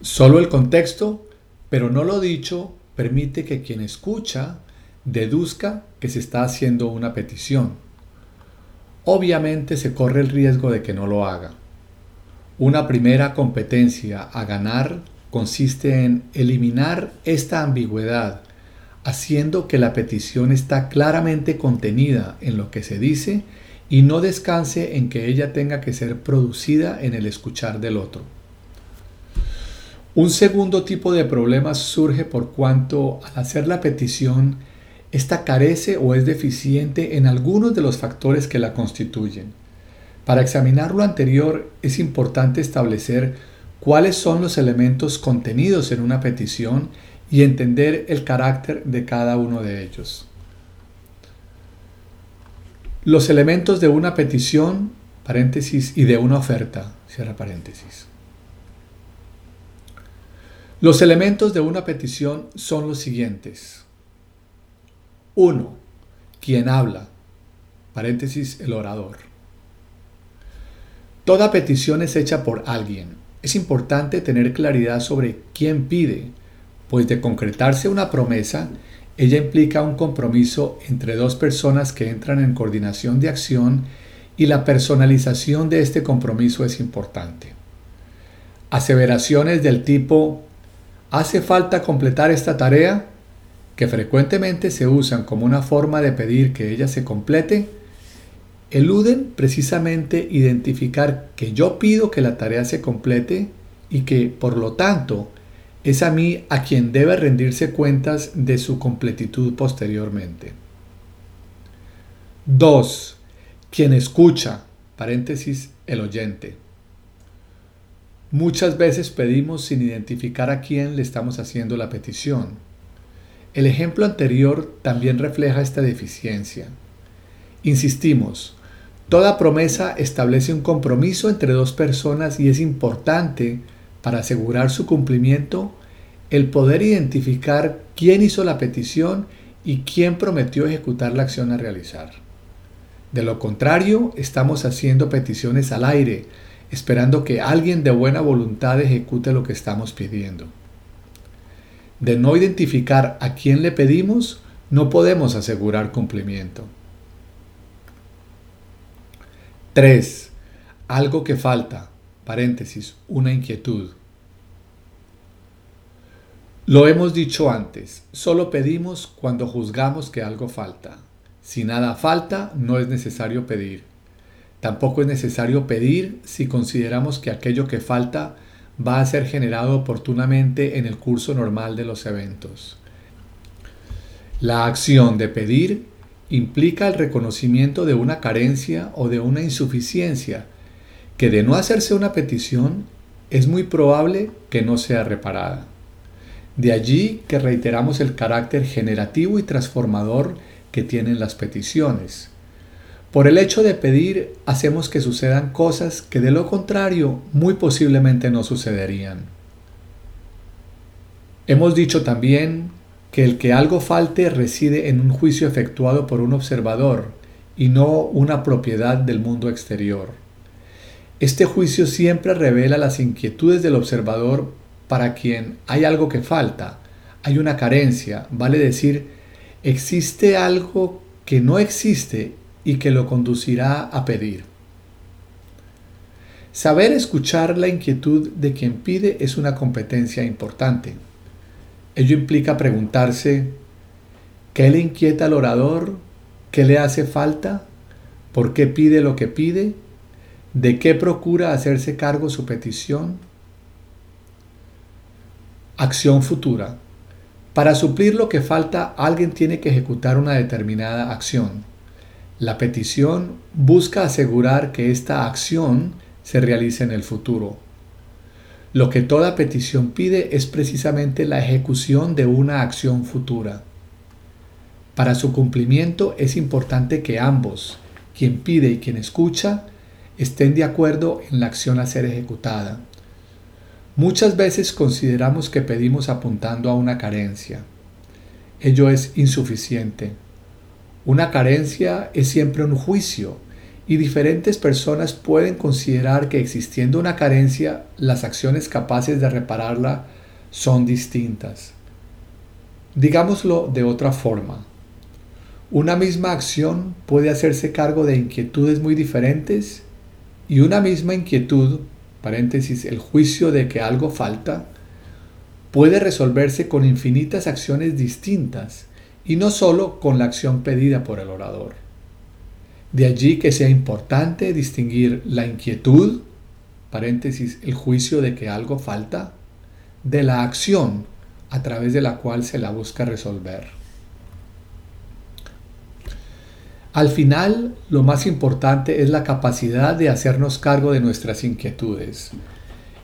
Solo el contexto, pero no lo dicho, permite que quien escucha deduzca que se está haciendo una petición. Obviamente se corre el riesgo de que no lo haga. Una primera competencia a ganar consiste en eliminar esta ambigüedad, haciendo que la petición está claramente contenida en lo que se dice y no descanse en que ella tenga que ser producida en el escuchar del otro. Un segundo tipo de problema surge por cuanto al hacer la petición, esta carece o es deficiente en algunos de los factores que la constituyen. Para examinar lo anterior es importante establecer cuáles son los elementos contenidos en una petición y entender el carácter de cada uno de ellos. Los elementos de una petición, y de una oferta, cierra paréntesis. Los elementos de una petición son los siguientes. 1. Quien habla, paréntesis, el orador. Toda petición es hecha por alguien. Es importante tener claridad sobre quién pide, pues de concretarse una promesa, ella implica un compromiso entre dos personas que entran en coordinación de acción y la personalización de este compromiso es importante. Aseveraciones del tipo ¿hace falta completar esta tarea? que frecuentemente se usan como una forma de pedir que ella se complete, eluden precisamente identificar que yo pido que la tarea se complete y que, por lo tanto, es a mí a quien debe rendirse cuentas de su completitud posteriormente. 2. Quien escucha, paréntesis, el oyente. Muchas veces pedimos sin identificar a quién le estamos haciendo la petición. El ejemplo anterior también refleja esta deficiencia. Insistimos, toda promesa establece un compromiso entre dos personas y es importante para asegurar su cumplimiento, el poder identificar quién hizo la petición y quién prometió ejecutar la acción a realizar. De lo contrario, estamos haciendo peticiones al aire, esperando que alguien de buena voluntad ejecute lo que estamos pidiendo. De no identificar a quién le pedimos, no podemos asegurar cumplimiento. 3. Algo que falta paréntesis, una inquietud. Lo hemos dicho antes, solo pedimos cuando juzgamos que algo falta. Si nada falta, no es necesario pedir. Tampoco es necesario pedir si consideramos que aquello que falta va a ser generado oportunamente en el curso normal de los eventos. La acción de pedir implica el reconocimiento de una carencia o de una insuficiencia que de no hacerse una petición es muy probable que no sea reparada. De allí que reiteramos el carácter generativo y transformador que tienen las peticiones. Por el hecho de pedir hacemos que sucedan cosas que de lo contrario muy posiblemente no sucederían. Hemos dicho también que el que algo falte reside en un juicio efectuado por un observador y no una propiedad del mundo exterior. Este juicio siempre revela las inquietudes del observador para quien hay algo que falta, hay una carencia, vale decir, existe algo que no existe y que lo conducirá a pedir. Saber escuchar la inquietud de quien pide es una competencia importante. Ello implica preguntarse, ¿qué le inquieta al orador? ¿Qué le hace falta? ¿Por qué pide lo que pide? ¿De qué procura hacerse cargo su petición? Acción futura. Para suplir lo que falta, alguien tiene que ejecutar una determinada acción. La petición busca asegurar que esta acción se realice en el futuro. Lo que toda petición pide es precisamente la ejecución de una acción futura. Para su cumplimiento es importante que ambos, quien pide y quien escucha, estén de acuerdo en la acción a ser ejecutada. Muchas veces consideramos que pedimos apuntando a una carencia. Ello es insuficiente. Una carencia es siempre un juicio y diferentes personas pueden considerar que existiendo una carencia, las acciones capaces de repararla son distintas. Digámoslo de otra forma. Una misma acción puede hacerse cargo de inquietudes muy diferentes y una misma inquietud, paréntesis, el juicio de que algo falta, puede resolverse con infinitas acciones distintas y no sólo con la acción pedida por el orador. De allí que sea importante distinguir la inquietud, paréntesis, el juicio de que algo falta, de la acción a través de la cual se la busca resolver. Al final, lo más importante es la capacidad de hacernos cargo de nuestras inquietudes.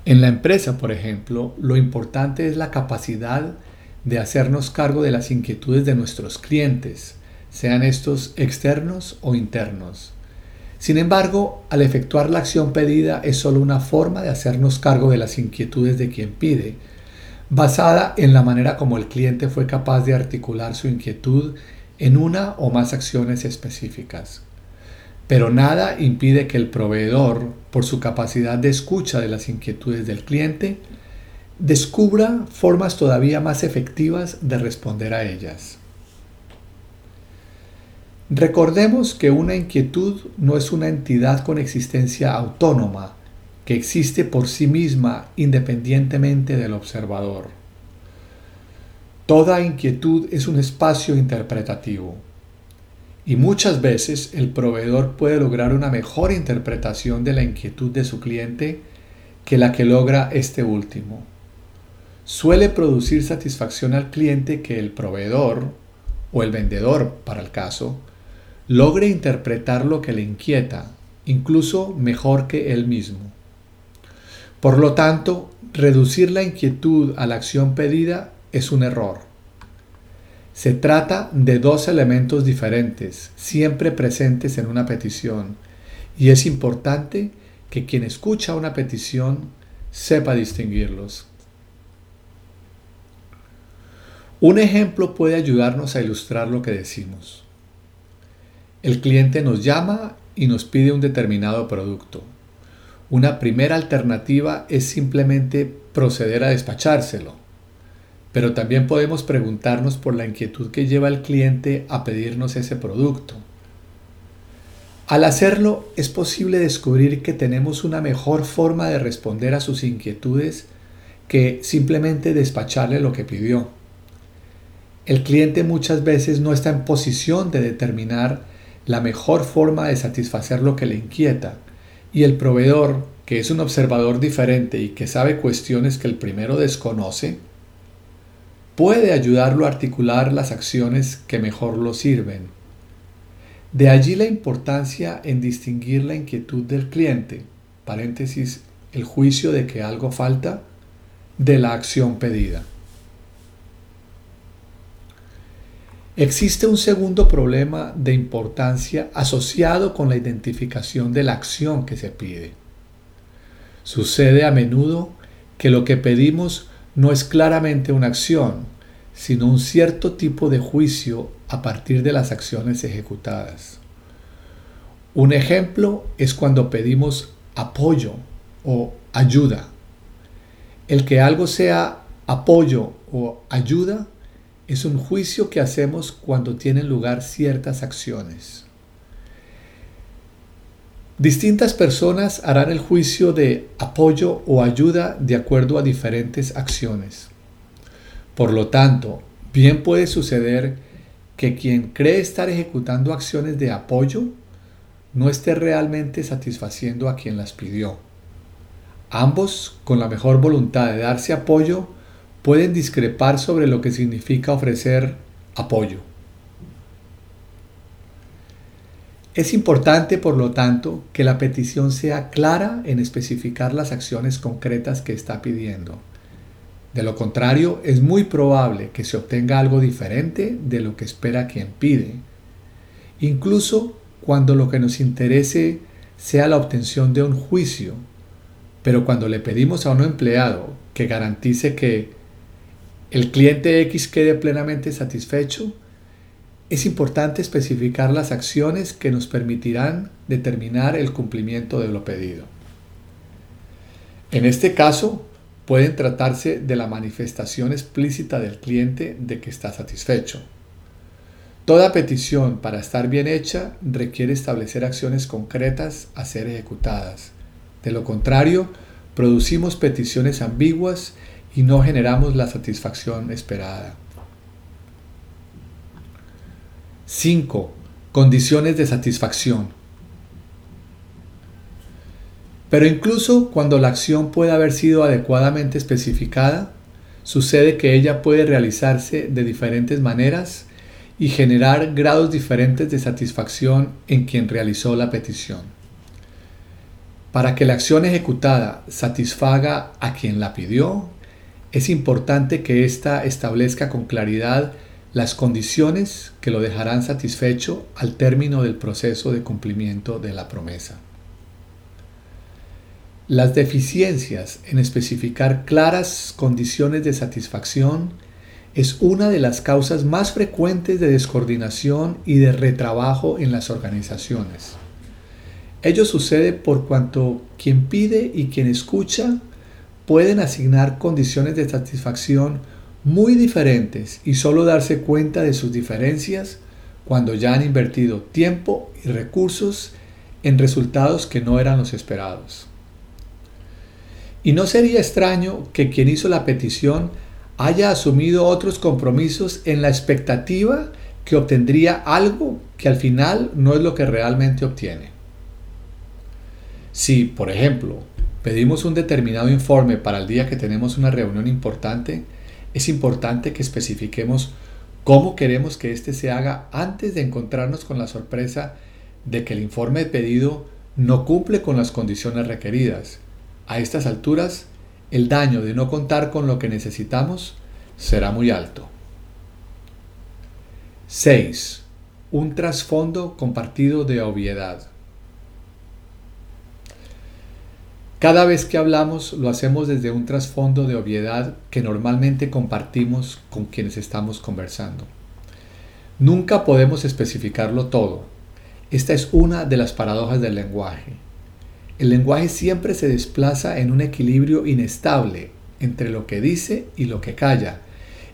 En la empresa, por ejemplo, lo importante es la capacidad de hacernos cargo de las inquietudes de nuestros clientes, sean estos externos o internos. Sin embargo, al efectuar la acción pedida es solo una forma de hacernos cargo de las inquietudes de quien pide, basada en la manera como el cliente fue capaz de articular su inquietud en una o más acciones específicas. Pero nada impide que el proveedor, por su capacidad de escucha de las inquietudes del cliente, descubra formas todavía más efectivas de responder a ellas. Recordemos que una inquietud no es una entidad con existencia autónoma, que existe por sí misma independientemente del observador. Toda inquietud es un espacio interpretativo y muchas veces el proveedor puede lograr una mejor interpretación de la inquietud de su cliente que la que logra este último. Suele producir satisfacción al cliente que el proveedor o el vendedor, para el caso, logre interpretar lo que le inquieta, incluso mejor que él mismo. Por lo tanto, reducir la inquietud a la acción pedida es un error. Se trata de dos elementos diferentes, siempre presentes en una petición, y es importante que quien escucha una petición sepa distinguirlos. Un ejemplo puede ayudarnos a ilustrar lo que decimos. El cliente nos llama y nos pide un determinado producto. Una primera alternativa es simplemente proceder a despachárselo pero también podemos preguntarnos por la inquietud que lleva el cliente a pedirnos ese producto. Al hacerlo es posible descubrir que tenemos una mejor forma de responder a sus inquietudes que simplemente despacharle lo que pidió. El cliente muchas veces no está en posición de determinar la mejor forma de satisfacer lo que le inquieta y el proveedor, que es un observador diferente y que sabe cuestiones que el primero desconoce, puede ayudarlo a articular las acciones que mejor lo sirven. De allí la importancia en distinguir la inquietud del cliente, paréntesis, el juicio de que algo falta, de la acción pedida. Existe un segundo problema de importancia asociado con la identificación de la acción que se pide. Sucede a menudo que lo que pedimos no es claramente una acción, sino un cierto tipo de juicio a partir de las acciones ejecutadas. Un ejemplo es cuando pedimos apoyo o ayuda. El que algo sea apoyo o ayuda es un juicio que hacemos cuando tienen lugar ciertas acciones. Distintas personas harán el juicio de apoyo o ayuda de acuerdo a diferentes acciones. Por lo tanto, bien puede suceder que quien cree estar ejecutando acciones de apoyo no esté realmente satisfaciendo a quien las pidió. Ambos, con la mejor voluntad de darse apoyo, pueden discrepar sobre lo que significa ofrecer apoyo. Es importante, por lo tanto, que la petición sea clara en especificar las acciones concretas que está pidiendo. De lo contrario, es muy probable que se obtenga algo diferente de lo que espera quien pide, incluso cuando lo que nos interese sea la obtención de un juicio. Pero cuando le pedimos a un empleado que garantice que el cliente X quede plenamente satisfecho, es importante especificar las acciones que nos permitirán determinar el cumplimiento de lo pedido. En este caso, pueden tratarse de la manifestación explícita del cliente de que está satisfecho. Toda petición para estar bien hecha requiere establecer acciones concretas a ser ejecutadas. De lo contrario, producimos peticiones ambiguas y no generamos la satisfacción esperada. 5. Condiciones de satisfacción. Pero incluso cuando la acción puede haber sido adecuadamente especificada, sucede que ella puede realizarse de diferentes maneras y generar grados diferentes de satisfacción en quien realizó la petición. Para que la acción ejecutada satisfaga a quien la pidió, es importante que ésta establezca con claridad las condiciones que lo dejarán satisfecho al término del proceso de cumplimiento de la promesa. Las deficiencias en especificar claras condiciones de satisfacción es una de las causas más frecuentes de descoordinación y de retrabajo en las organizaciones. Ello sucede por cuanto quien pide y quien escucha pueden asignar condiciones de satisfacción muy diferentes y solo darse cuenta de sus diferencias cuando ya han invertido tiempo y recursos en resultados que no eran los esperados. Y no sería extraño que quien hizo la petición haya asumido otros compromisos en la expectativa que obtendría algo que al final no es lo que realmente obtiene. Si, por ejemplo, pedimos un determinado informe para el día que tenemos una reunión importante, es importante que especifiquemos cómo queremos que éste se haga antes de encontrarnos con la sorpresa de que el informe pedido no cumple con las condiciones requeridas a estas alturas, el daño de no contar con lo que necesitamos será muy alto. 6. Un trasfondo compartido de obviedad. Cada vez que hablamos lo hacemos desde un trasfondo de obviedad que normalmente compartimos con quienes estamos conversando. Nunca podemos especificarlo todo. Esta es una de las paradojas del lenguaje. El lenguaje siempre se desplaza en un equilibrio inestable entre lo que dice y lo que calla,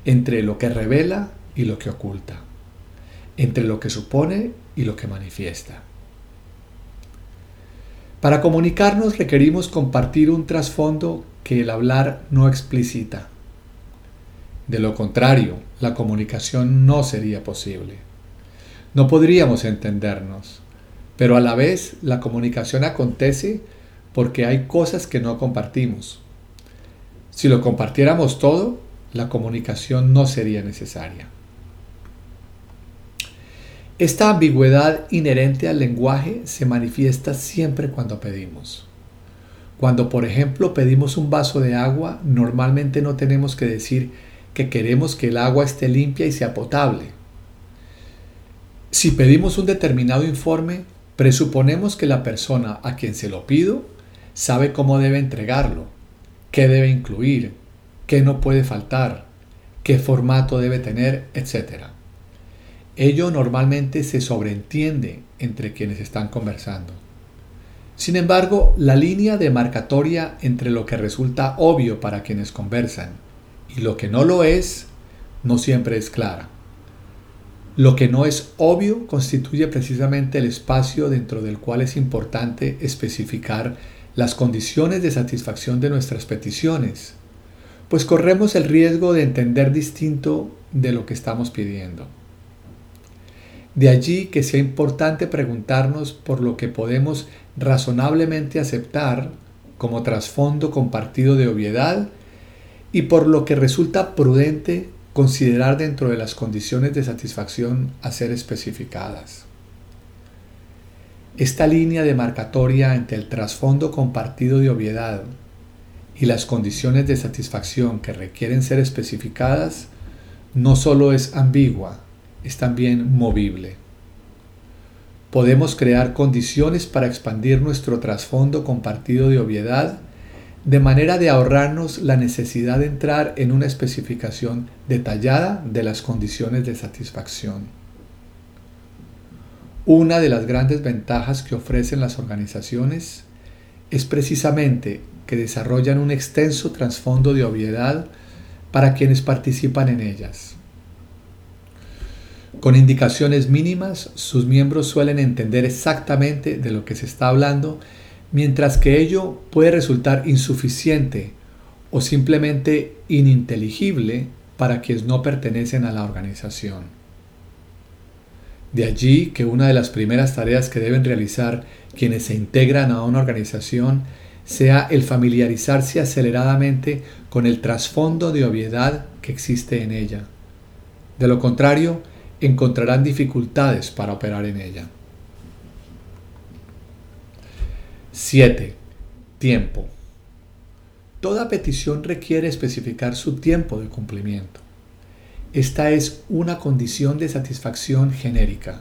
entre lo que revela y lo que oculta, entre lo que supone y lo que manifiesta. Para comunicarnos requerimos compartir un trasfondo que el hablar no explicita. De lo contrario, la comunicación no sería posible. No podríamos entendernos pero a la vez la comunicación acontece porque hay cosas que no compartimos. Si lo compartiéramos todo, la comunicación no sería necesaria. Esta ambigüedad inherente al lenguaje se manifiesta siempre cuando pedimos. Cuando, por ejemplo, pedimos un vaso de agua, normalmente no tenemos que decir que queremos que el agua esté limpia y sea potable. Si pedimos un determinado informe, Presuponemos que la persona a quien se lo pido sabe cómo debe entregarlo, qué debe incluir, qué no puede faltar, qué formato debe tener, etc. Ello normalmente se sobreentiende entre quienes están conversando. Sin embargo, la línea demarcatoria entre lo que resulta obvio para quienes conversan y lo que no lo es no siempre es clara. Lo que no es obvio constituye precisamente el espacio dentro del cual es importante especificar las condiciones de satisfacción de nuestras peticiones, pues corremos el riesgo de entender distinto de lo que estamos pidiendo. De allí que sea importante preguntarnos por lo que podemos razonablemente aceptar como trasfondo compartido de obviedad y por lo que resulta prudente considerar dentro de las condiciones de satisfacción a ser especificadas. Esta línea demarcatoria entre el trasfondo compartido de obviedad y las condiciones de satisfacción que requieren ser especificadas no solo es ambigua, es también movible. Podemos crear condiciones para expandir nuestro trasfondo compartido de obviedad de manera de ahorrarnos la necesidad de entrar en una especificación detallada de las condiciones de satisfacción. Una de las grandes ventajas que ofrecen las organizaciones es precisamente que desarrollan un extenso trasfondo de obviedad para quienes participan en ellas. Con indicaciones mínimas, sus miembros suelen entender exactamente de lo que se está hablando mientras que ello puede resultar insuficiente o simplemente ininteligible para quienes no pertenecen a la organización. De allí que una de las primeras tareas que deben realizar quienes se integran a una organización sea el familiarizarse aceleradamente con el trasfondo de obviedad que existe en ella. De lo contrario, encontrarán dificultades para operar en ella. 7. Tiempo. Toda petición requiere especificar su tiempo de cumplimiento. esta es una condición de satisfacción genérica.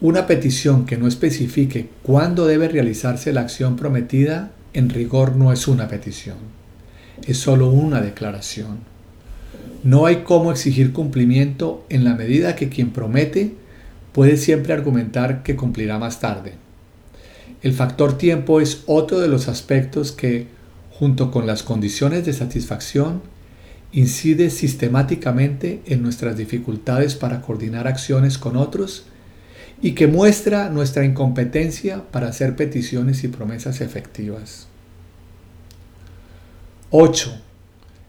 Una petición que no especifique cuándo debe realizarse la acción prometida en rigor no es una petición, es solo una declaración. No hay cómo exigir cumplimiento en la medida que quien promete puede siempre argumentar que cumplirá más tarde. El factor tiempo es otro de los aspectos que, junto con las condiciones de satisfacción, incide sistemáticamente en nuestras dificultades para coordinar acciones con otros y que muestra nuestra incompetencia para hacer peticiones y promesas efectivas. 8.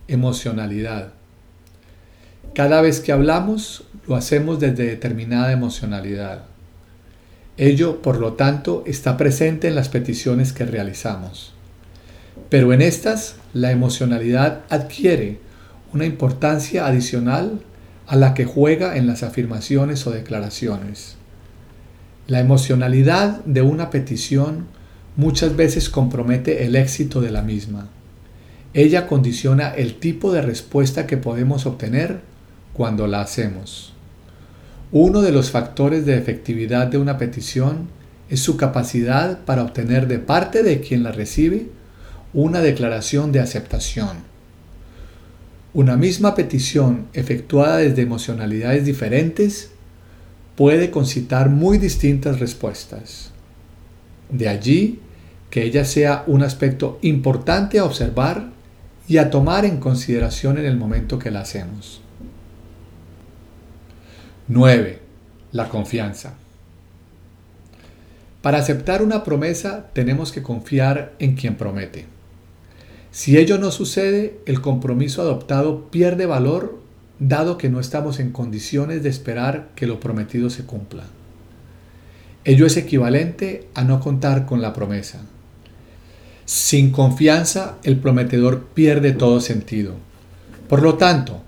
Emocionalidad. Cada vez que hablamos, lo hacemos desde determinada emocionalidad. Ello, por lo tanto, está presente en las peticiones que realizamos. Pero en estas, la emocionalidad adquiere una importancia adicional a la que juega en las afirmaciones o declaraciones. La emocionalidad de una petición muchas veces compromete el éxito de la misma. Ella condiciona el tipo de respuesta que podemos obtener cuando la hacemos. Uno de los factores de efectividad de una petición es su capacidad para obtener de parte de quien la recibe una declaración de aceptación. Una misma petición efectuada desde emocionalidades diferentes puede concitar muy distintas respuestas. De allí que ella sea un aspecto importante a observar y a tomar en consideración en el momento que la hacemos. 9. La confianza. Para aceptar una promesa tenemos que confiar en quien promete. Si ello no sucede, el compromiso adoptado pierde valor dado que no estamos en condiciones de esperar que lo prometido se cumpla. Ello es equivalente a no contar con la promesa. Sin confianza, el prometedor pierde todo sentido. Por lo tanto,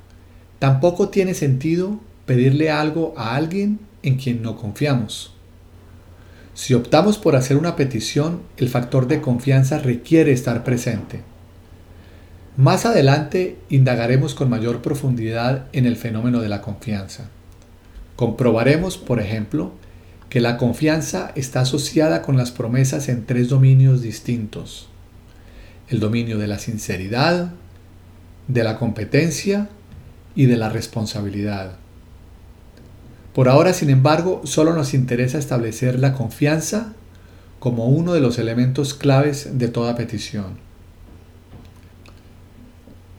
tampoco tiene sentido pedirle algo a alguien en quien no confiamos. Si optamos por hacer una petición, el factor de confianza requiere estar presente. Más adelante indagaremos con mayor profundidad en el fenómeno de la confianza. Comprobaremos, por ejemplo, que la confianza está asociada con las promesas en tres dominios distintos. El dominio de la sinceridad, de la competencia y de la responsabilidad. Por ahora, sin embargo, solo nos interesa establecer la confianza como uno de los elementos claves de toda petición.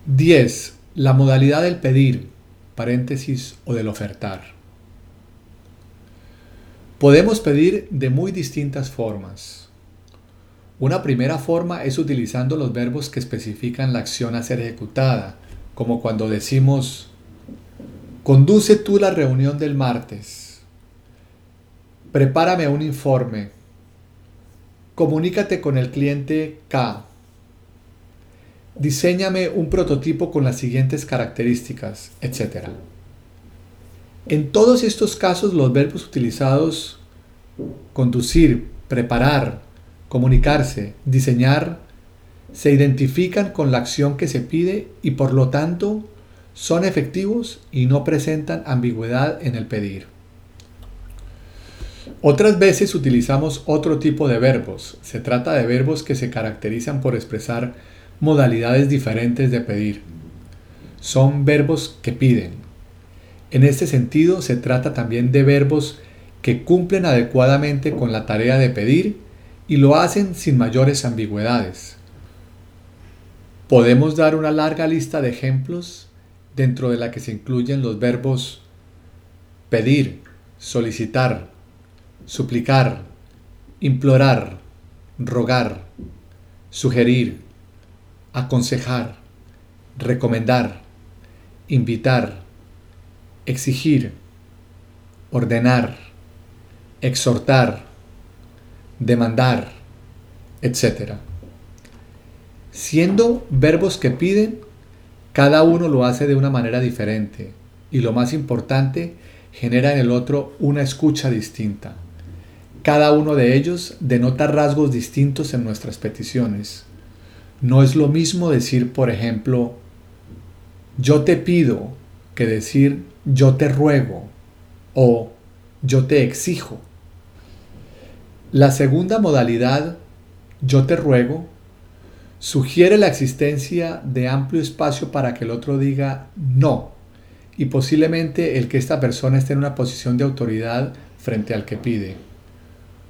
10. La modalidad del pedir, paréntesis, o del ofertar. Podemos pedir de muy distintas formas. Una primera forma es utilizando los verbos que especifican la acción a ser ejecutada, como cuando decimos, conduce tú la reunión del martes, prepárame un informe, comunícate con el cliente K, diséñame un prototipo con las siguientes características, etc. En todos estos casos los verbos utilizados conducir, preparar, comunicarse, diseñar, se identifican con la acción que se pide y por lo tanto son efectivos y no presentan ambigüedad en el pedir. Otras veces utilizamos otro tipo de verbos. Se trata de verbos que se caracterizan por expresar modalidades diferentes de pedir. Son verbos que piden. En este sentido, se trata también de verbos que cumplen adecuadamente con la tarea de pedir y lo hacen sin mayores ambigüedades. Podemos dar una larga lista de ejemplos dentro de la que se incluyen los verbos pedir, solicitar, suplicar, implorar, rogar, sugerir, aconsejar, recomendar, invitar, exigir, ordenar, exhortar, demandar, etc. Siendo verbos que piden, cada uno lo hace de una manera diferente y lo más importante, genera en el otro una escucha distinta. Cada uno de ellos denota rasgos distintos en nuestras peticiones. No es lo mismo decir, por ejemplo, yo te pido que decir yo te ruego o yo te exijo. La segunda modalidad, yo te ruego, sugiere la existencia de amplio espacio para que el otro diga no y posiblemente el que esta persona esté en una posición de autoridad frente al que pide.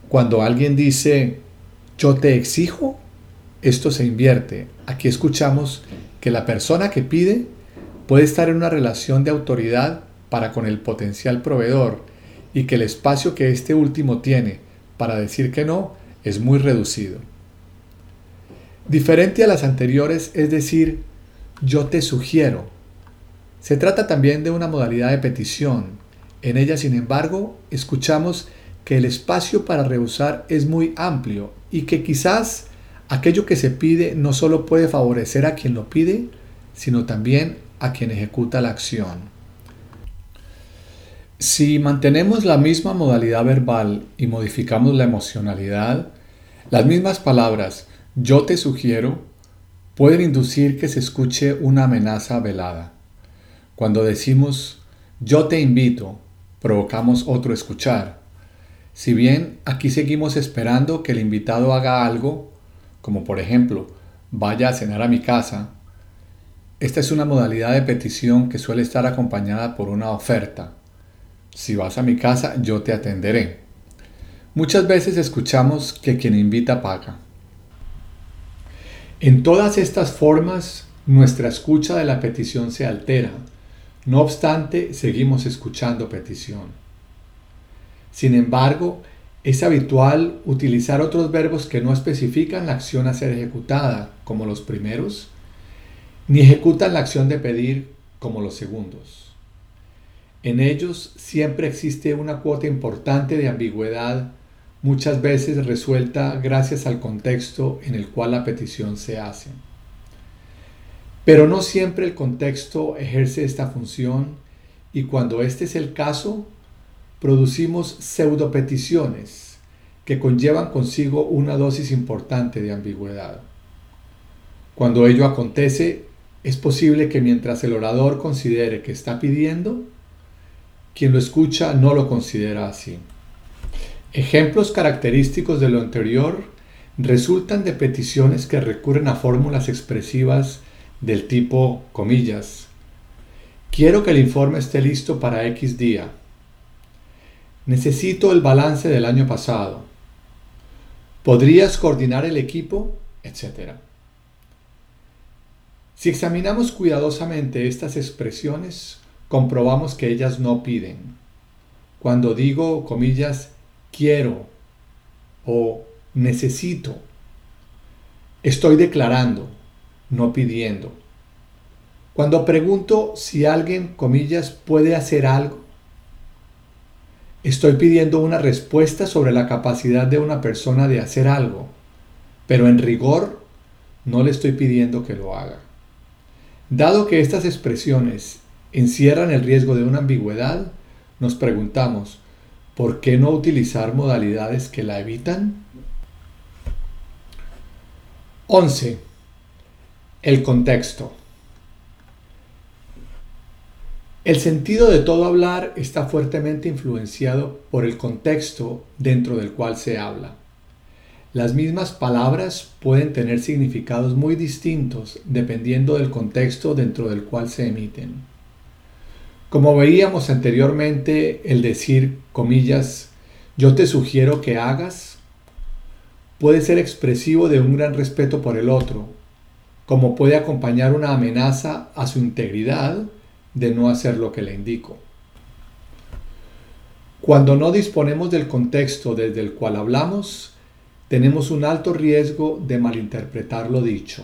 Cuando alguien dice yo te exijo, esto se invierte. Aquí escuchamos que la persona que pide puede estar en una relación de autoridad para con el potencial proveedor y que el espacio que este último tiene para decir que no es muy reducido. Diferente a las anteriores es decir, yo te sugiero. Se trata también de una modalidad de petición. En ella, sin embargo, escuchamos que el espacio para rehusar es muy amplio y que quizás aquello que se pide no solo puede favorecer a quien lo pide, sino también a quien ejecuta la acción. Si mantenemos la misma modalidad verbal y modificamos la emocionalidad, las mismas palabras yo te sugiero pueden inducir que se escuche una amenaza velada. Cuando decimos yo te invito, provocamos otro escuchar. Si bien aquí seguimos esperando que el invitado haga algo, como por ejemplo vaya a cenar a mi casa, esta es una modalidad de petición que suele estar acompañada por una oferta si vas a mi casa, yo te atenderé. Muchas veces escuchamos que quien invita paga. En todas estas formas, nuestra escucha de la petición se altera. No obstante, seguimos escuchando petición. Sin embargo, es habitual utilizar otros verbos que no especifican la acción a ser ejecutada, como los primeros, ni ejecutan la acción de pedir, como los segundos. En ellos siempre existe una cuota importante de ambigüedad, muchas veces resuelta gracias al contexto en el cual la petición se hace. Pero no siempre el contexto ejerce esta función y cuando este es el caso, producimos pseudopeticiones que conllevan consigo una dosis importante de ambigüedad. Cuando ello acontece, es posible que mientras el orador considere que está pidiendo, quien lo escucha no lo considera así. Ejemplos característicos de lo anterior resultan de peticiones que recurren a fórmulas expresivas del tipo comillas. Quiero que el informe esté listo para X día. Necesito el balance del año pasado. ¿Podrías coordinar el equipo? Etcétera. Si examinamos cuidadosamente estas expresiones, comprobamos que ellas no piden. Cuando digo, comillas, quiero o necesito, estoy declarando, no pidiendo. Cuando pregunto si alguien, comillas, puede hacer algo, estoy pidiendo una respuesta sobre la capacidad de una persona de hacer algo, pero en rigor no le estoy pidiendo que lo haga. Dado que estas expresiones encierran el riesgo de una ambigüedad, nos preguntamos, ¿por qué no utilizar modalidades que la evitan? 11. El contexto. El sentido de todo hablar está fuertemente influenciado por el contexto dentro del cual se habla. Las mismas palabras pueden tener significados muy distintos dependiendo del contexto dentro del cual se emiten. Como veíamos anteriormente, el decir, comillas, yo te sugiero que hagas, puede ser expresivo de un gran respeto por el otro, como puede acompañar una amenaza a su integridad de no hacer lo que le indico. Cuando no disponemos del contexto desde el cual hablamos, tenemos un alto riesgo de malinterpretar lo dicho.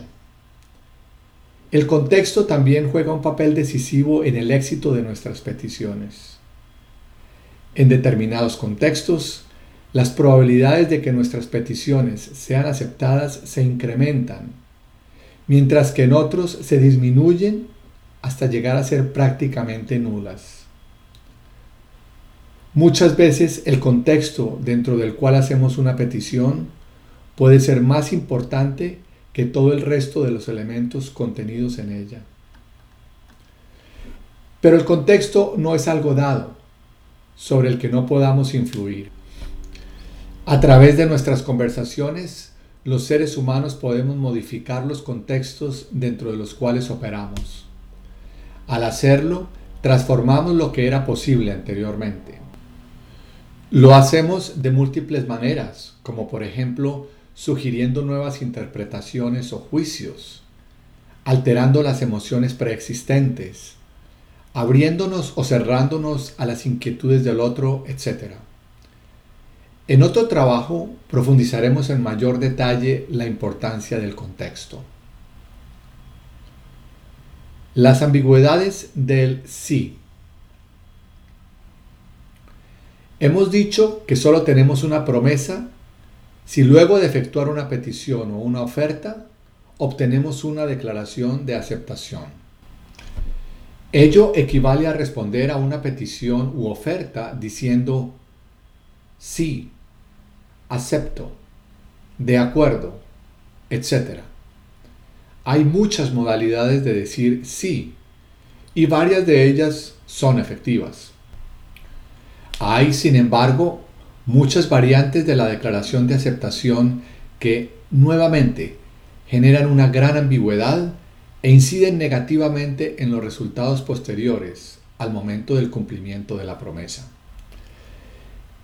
El contexto también juega un papel decisivo en el éxito de nuestras peticiones. En determinados contextos, las probabilidades de que nuestras peticiones sean aceptadas se incrementan, mientras que en otros se disminuyen hasta llegar a ser prácticamente nulas. Muchas veces el contexto dentro del cual hacemos una petición puede ser más importante todo el resto de los elementos contenidos en ella. Pero el contexto no es algo dado, sobre el que no podamos influir. A través de nuestras conversaciones, los seres humanos podemos modificar los contextos dentro de los cuales operamos. Al hacerlo, transformamos lo que era posible anteriormente. Lo hacemos de múltiples maneras, como por ejemplo sugiriendo nuevas interpretaciones o juicios, alterando las emociones preexistentes, abriéndonos o cerrándonos a las inquietudes del otro, etc. En otro trabajo profundizaremos en mayor detalle la importancia del contexto. Las ambigüedades del sí. Hemos dicho que solo tenemos una promesa si luego de efectuar una petición o una oferta obtenemos una declaración de aceptación. Ello equivale a responder a una petición u oferta diciendo sí, acepto, de acuerdo, etc. Hay muchas modalidades de decir sí y varias de ellas son efectivas. Hay, sin embargo, muchas variantes de la declaración de aceptación que, nuevamente, generan una gran ambigüedad e inciden negativamente en los resultados posteriores al momento del cumplimiento de la promesa.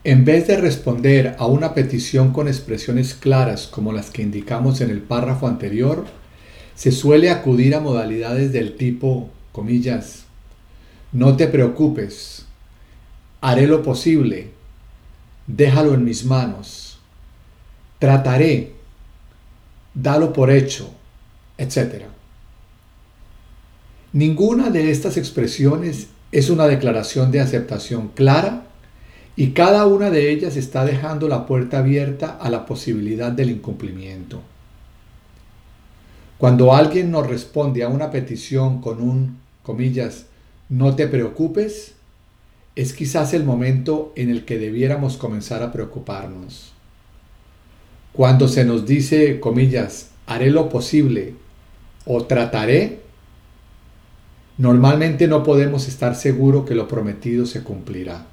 En vez de responder a una petición con expresiones claras como las que indicamos en el párrafo anterior, se suele acudir a modalidades del tipo, comillas, no te preocupes, haré lo posible, déjalo en mis manos, trataré, dalo por hecho, etc. Ninguna de estas expresiones es una declaración de aceptación clara y cada una de ellas está dejando la puerta abierta a la posibilidad del incumplimiento. Cuando alguien nos responde a una petición con un, comillas, no te preocupes, es quizás el momento en el que debiéramos comenzar a preocuparnos. Cuando se nos dice, comillas, haré lo posible o trataré, Normalmente no podemos estar seguros que lo prometido se cumplirá.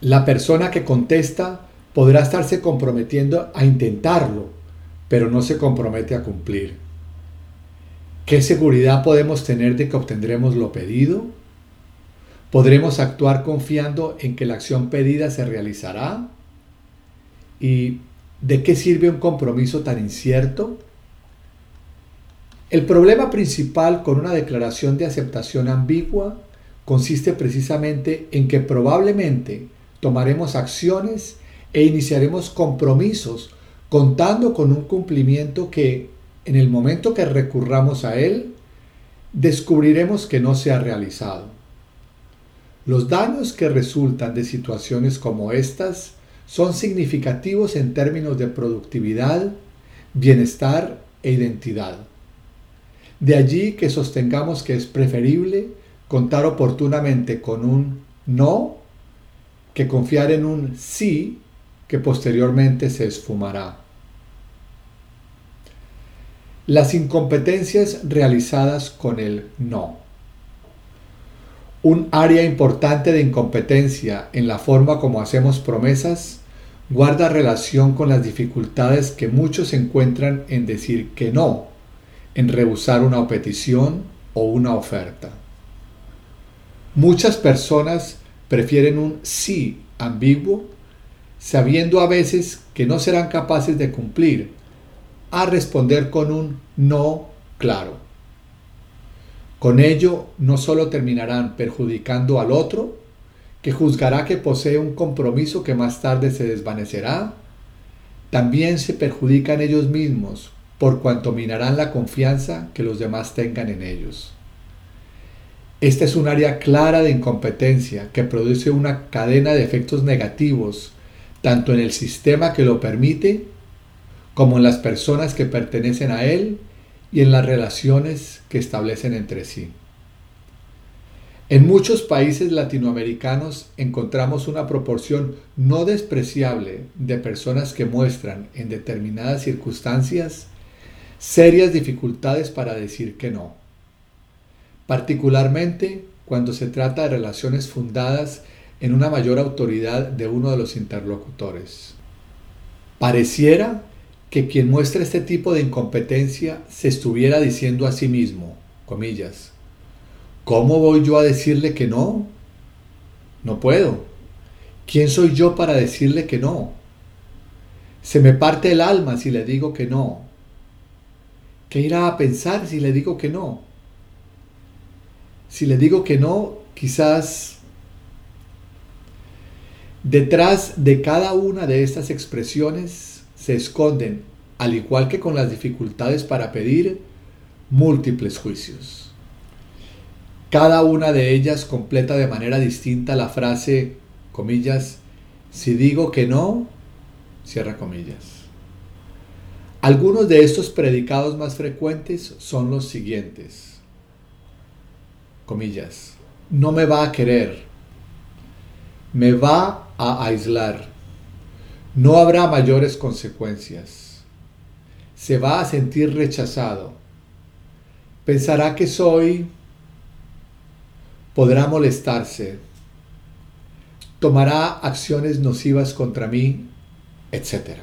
La persona que contesta podrá estarse comprometiendo a intentarlo, pero no se compromete a cumplir. ¿Qué seguridad podemos tener de que obtendremos lo pedido? ¿Podremos actuar confiando en que la acción pedida se realizará? ¿Y de qué sirve un compromiso tan incierto? El problema principal con una declaración de aceptación ambigua consiste precisamente en que probablemente tomaremos acciones e iniciaremos compromisos contando con un cumplimiento que, en el momento que recurramos a él, descubriremos que no se ha realizado. Los daños que resultan de situaciones como estas son significativos en términos de productividad, bienestar e identidad. De allí que sostengamos que es preferible contar oportunamente con un no que confiar en un sí que posteriormente se esfumará. Las incompetencias realizadas con el no. Un área importante de incompetencia en la forma como hacemos promesas guarda relación con las dificultades que muchos encuentran en decir que no en rehusar una petición o una oferta. Muchas personas prefieren un sí ambiguo, sabiendo a veces que no serán capaces de cumplir, a responder con un no claro. Con ello no solo terminarán perjudicando al otro, que juzgará que posee un compromiso que más tarde se desvanecerá, también se perjudican ellos mismos por cuanto minarán la confianza que los demás tengan en ellos. Esta es un área clara de incompetencia que produce una cadena de efectos negativos, tanto en el sistema que lo permite, como en las personas que pertenecen a él y en las relaciones que establecen entre sí. En muchos países latinoamericanos encontramos una proporción no despreciable de personas que muestran en determinadas circunstancias serias dificultades para decir que no, particularmente cuando se trata de relaciones fundadas en una mayor autoridad de uno de los interlocutores. Pareciera que quien muestra este tipo de incompetencia se estuviera diciendo a sí mismo, comillas, ¿cómo voy yo a decirle que no? No puedo. ¿Quién soy yo para decirle que no? Se me parte el alma si le digo que no. ¿Qué irá a pensar si le digo que no? Si le digo que no, quizás detrás de cada una de estas expresiones se esconden, al igual que con las dificultades para pedir, múltiples juicios. Cada una de ellas completa de manera distinta la frase, comillas, si digo que no, cierra comillas. Algunos de estos predicados más frecuentes son los siguientes comillas, no me va a querer, me va a aislar, no habrá mayores consecuencias, se va a sentir rechazado, pensará que soy, podrá molestarse, tomará acciones nocivas contra mí, etc.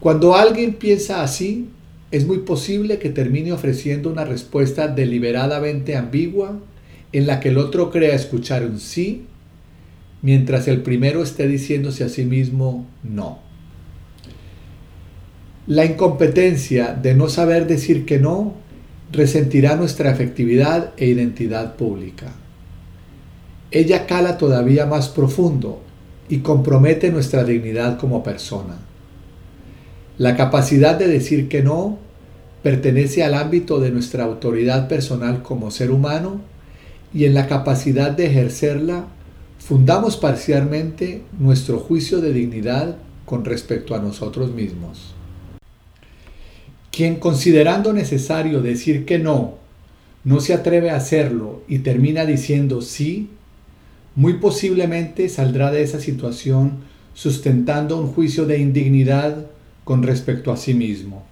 Cuando alguien piensa así, es muy posible que termine ofreciendo una respuesta deliberadamente ambigua en la que el otro crea escuchar un sí, mientras el primero esté diciéndose a sí mismo no. La incompetencia de no saber decir que no resentirá nuestra efectividad e identidad pública. Ella cala todavía más profundo y compromete nuestra dignidad como persona. La capacidad de decir que no pertenece al ámbito de nuestra autoridad personal como ser humano y en la capacidad de ejercerla fundamos parcialmente nuestro juicio de dignidad con respecto a nosotros mismos. Quien considerando necesario decir que no, no se atreve a hacerlo y termina diciendo sí, muy posiblemente saldrá de esa situación sustentando un juicio de indignidad con respecto a sí mismo.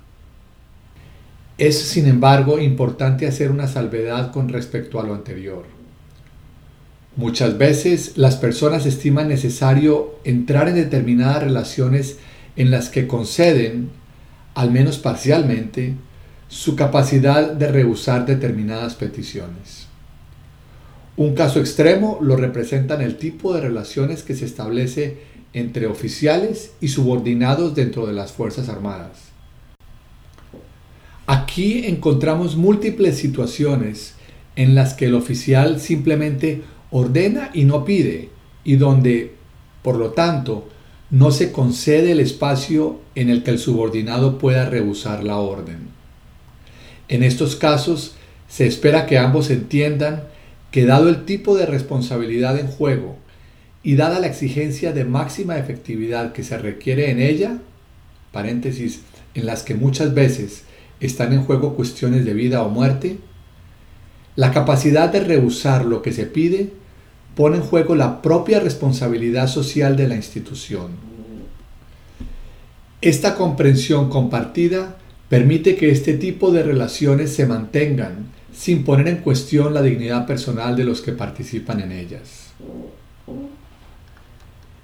Es, sin embargo, importante hacer una salvedad con respecto a lo anterior. Muchas veces las personas estiman necesario entrar en determinadas relaciones en las que conceden, al menos parcialmente, su capacidad de rehusar determinadas peticiones. Un caso extremo lo representan el tipo de relaciones que se establece entre oficiales y subordinados dentro de las Fuerzas Armadas. Aquí encontramos múltiples situaciones en las que el oficial simplemente ordena y no pide, y donde, por lo tanto, no se concede el espacio en el que el subordinado pueda rehusar la orden. En estos casos, se espera que ambos entiendan que dado el tipo de responsabilidad en juego y dada la exigencia de máxima efectividad que se requiere en ella, paréntesis, en las que muchas veces están en juego cuestiones de vida o muerte, la capacidad de rehusar lo que se pide pone en juego la propia responsabilidad social de la institución. Esta comprensión compartida permite que este tipo de relaciones se mantengan sin poner en cuestión la dignidad personal de los que participan en ellas.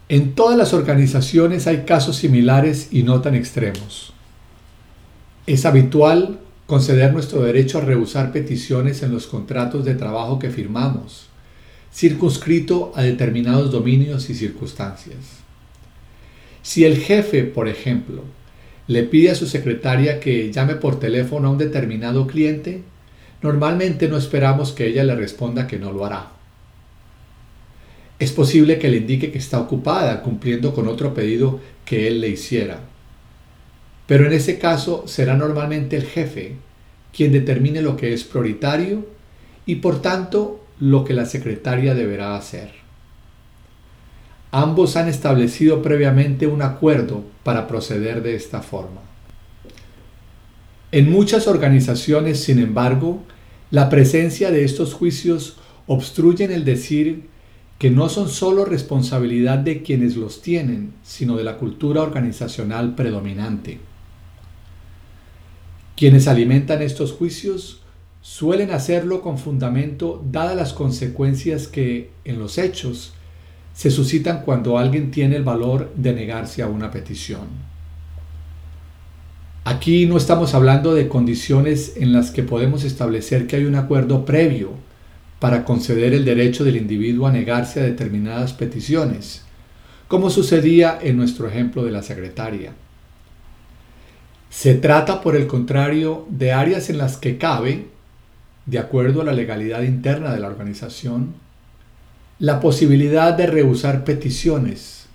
En todas las organizaciones hay casos similares y no tan extremos. Es habitual conceder nuestro derecho a rehusar peticiones en los contratos de trabajo que firmamos, circunscrito a determinados dominios y circunstancias. Si el jefe, por ejemplo, le pide a su secretaria que llame por teléfono a un determinado cliente, normalmente no esperamos que ella le responda que no lo hará. Es posible que le indique que está ocupada cumpliendo con otro pedido que él le hiciera. Pero en ese caso será normalmente el jefe quien determine lo que es prioritario y por tanto lo que la secretaria deberá hacer. Ambos han establecido previamente un acuerdo para proceder de esta forma. En muchas organizaciones, sin embargo, la presencia de estos juicios obstruyen el decir que no son solo responsabilidad de quienes los tienen, sino de la cultura organizacional predominante. Quienes alimentan estos juicios suelen hacerlo con fundamento dadas las consecuencias que, en los hechos, se suscitan cuando alguien tiene el valor de negarse a una petición. Aquí no estamos hablando de condiciones en las que podemos establecer que hay un acuerdo previo para conceder el derecho del individuo a negarse a determinadas peticiones, como sucedía en nuestro ejemplo de la secretaria. Se trata, por el contrario, de áreas en las que cabe, de acuerdo a la legalidad interna de la organización, la posibilidad de rehusar peticiones,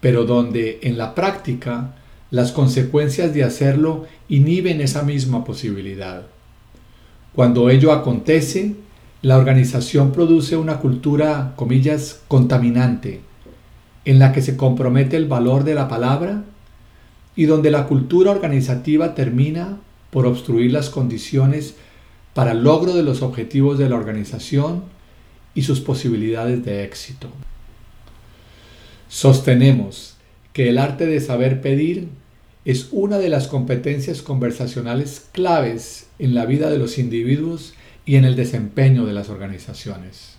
pero donde en la práctica las consecuencias de hacerlo inhiben esa misma posibilidad. Cuando ello acontece, la organización produce una cultura, comillas, contaminante, en la que se compromete el valor de la palabra y donde la cultura organizativa termina por obstruir las condiciones para el logro de los objetivos de la organización y sus posibilidades de éxito. Sostenemos que el arte de saber pedir es una de las competencias conversacionales claves en la vida de los individuos y en el desempeño de las organizaciones.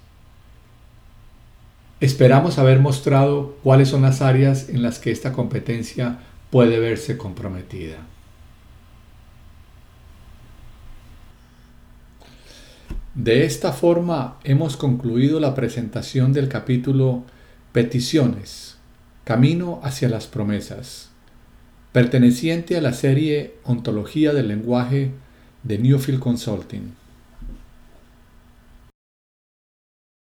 Esperamos haber mostrado cuáles son las áreas en las que esta competencia puede verse comprometida. De esta forma hemos concluido la presentación del capítulo Peticiones, Camino hacia las Promesas, perteneciente a la serie Ontología del Lenguaje de Newfield Consulting.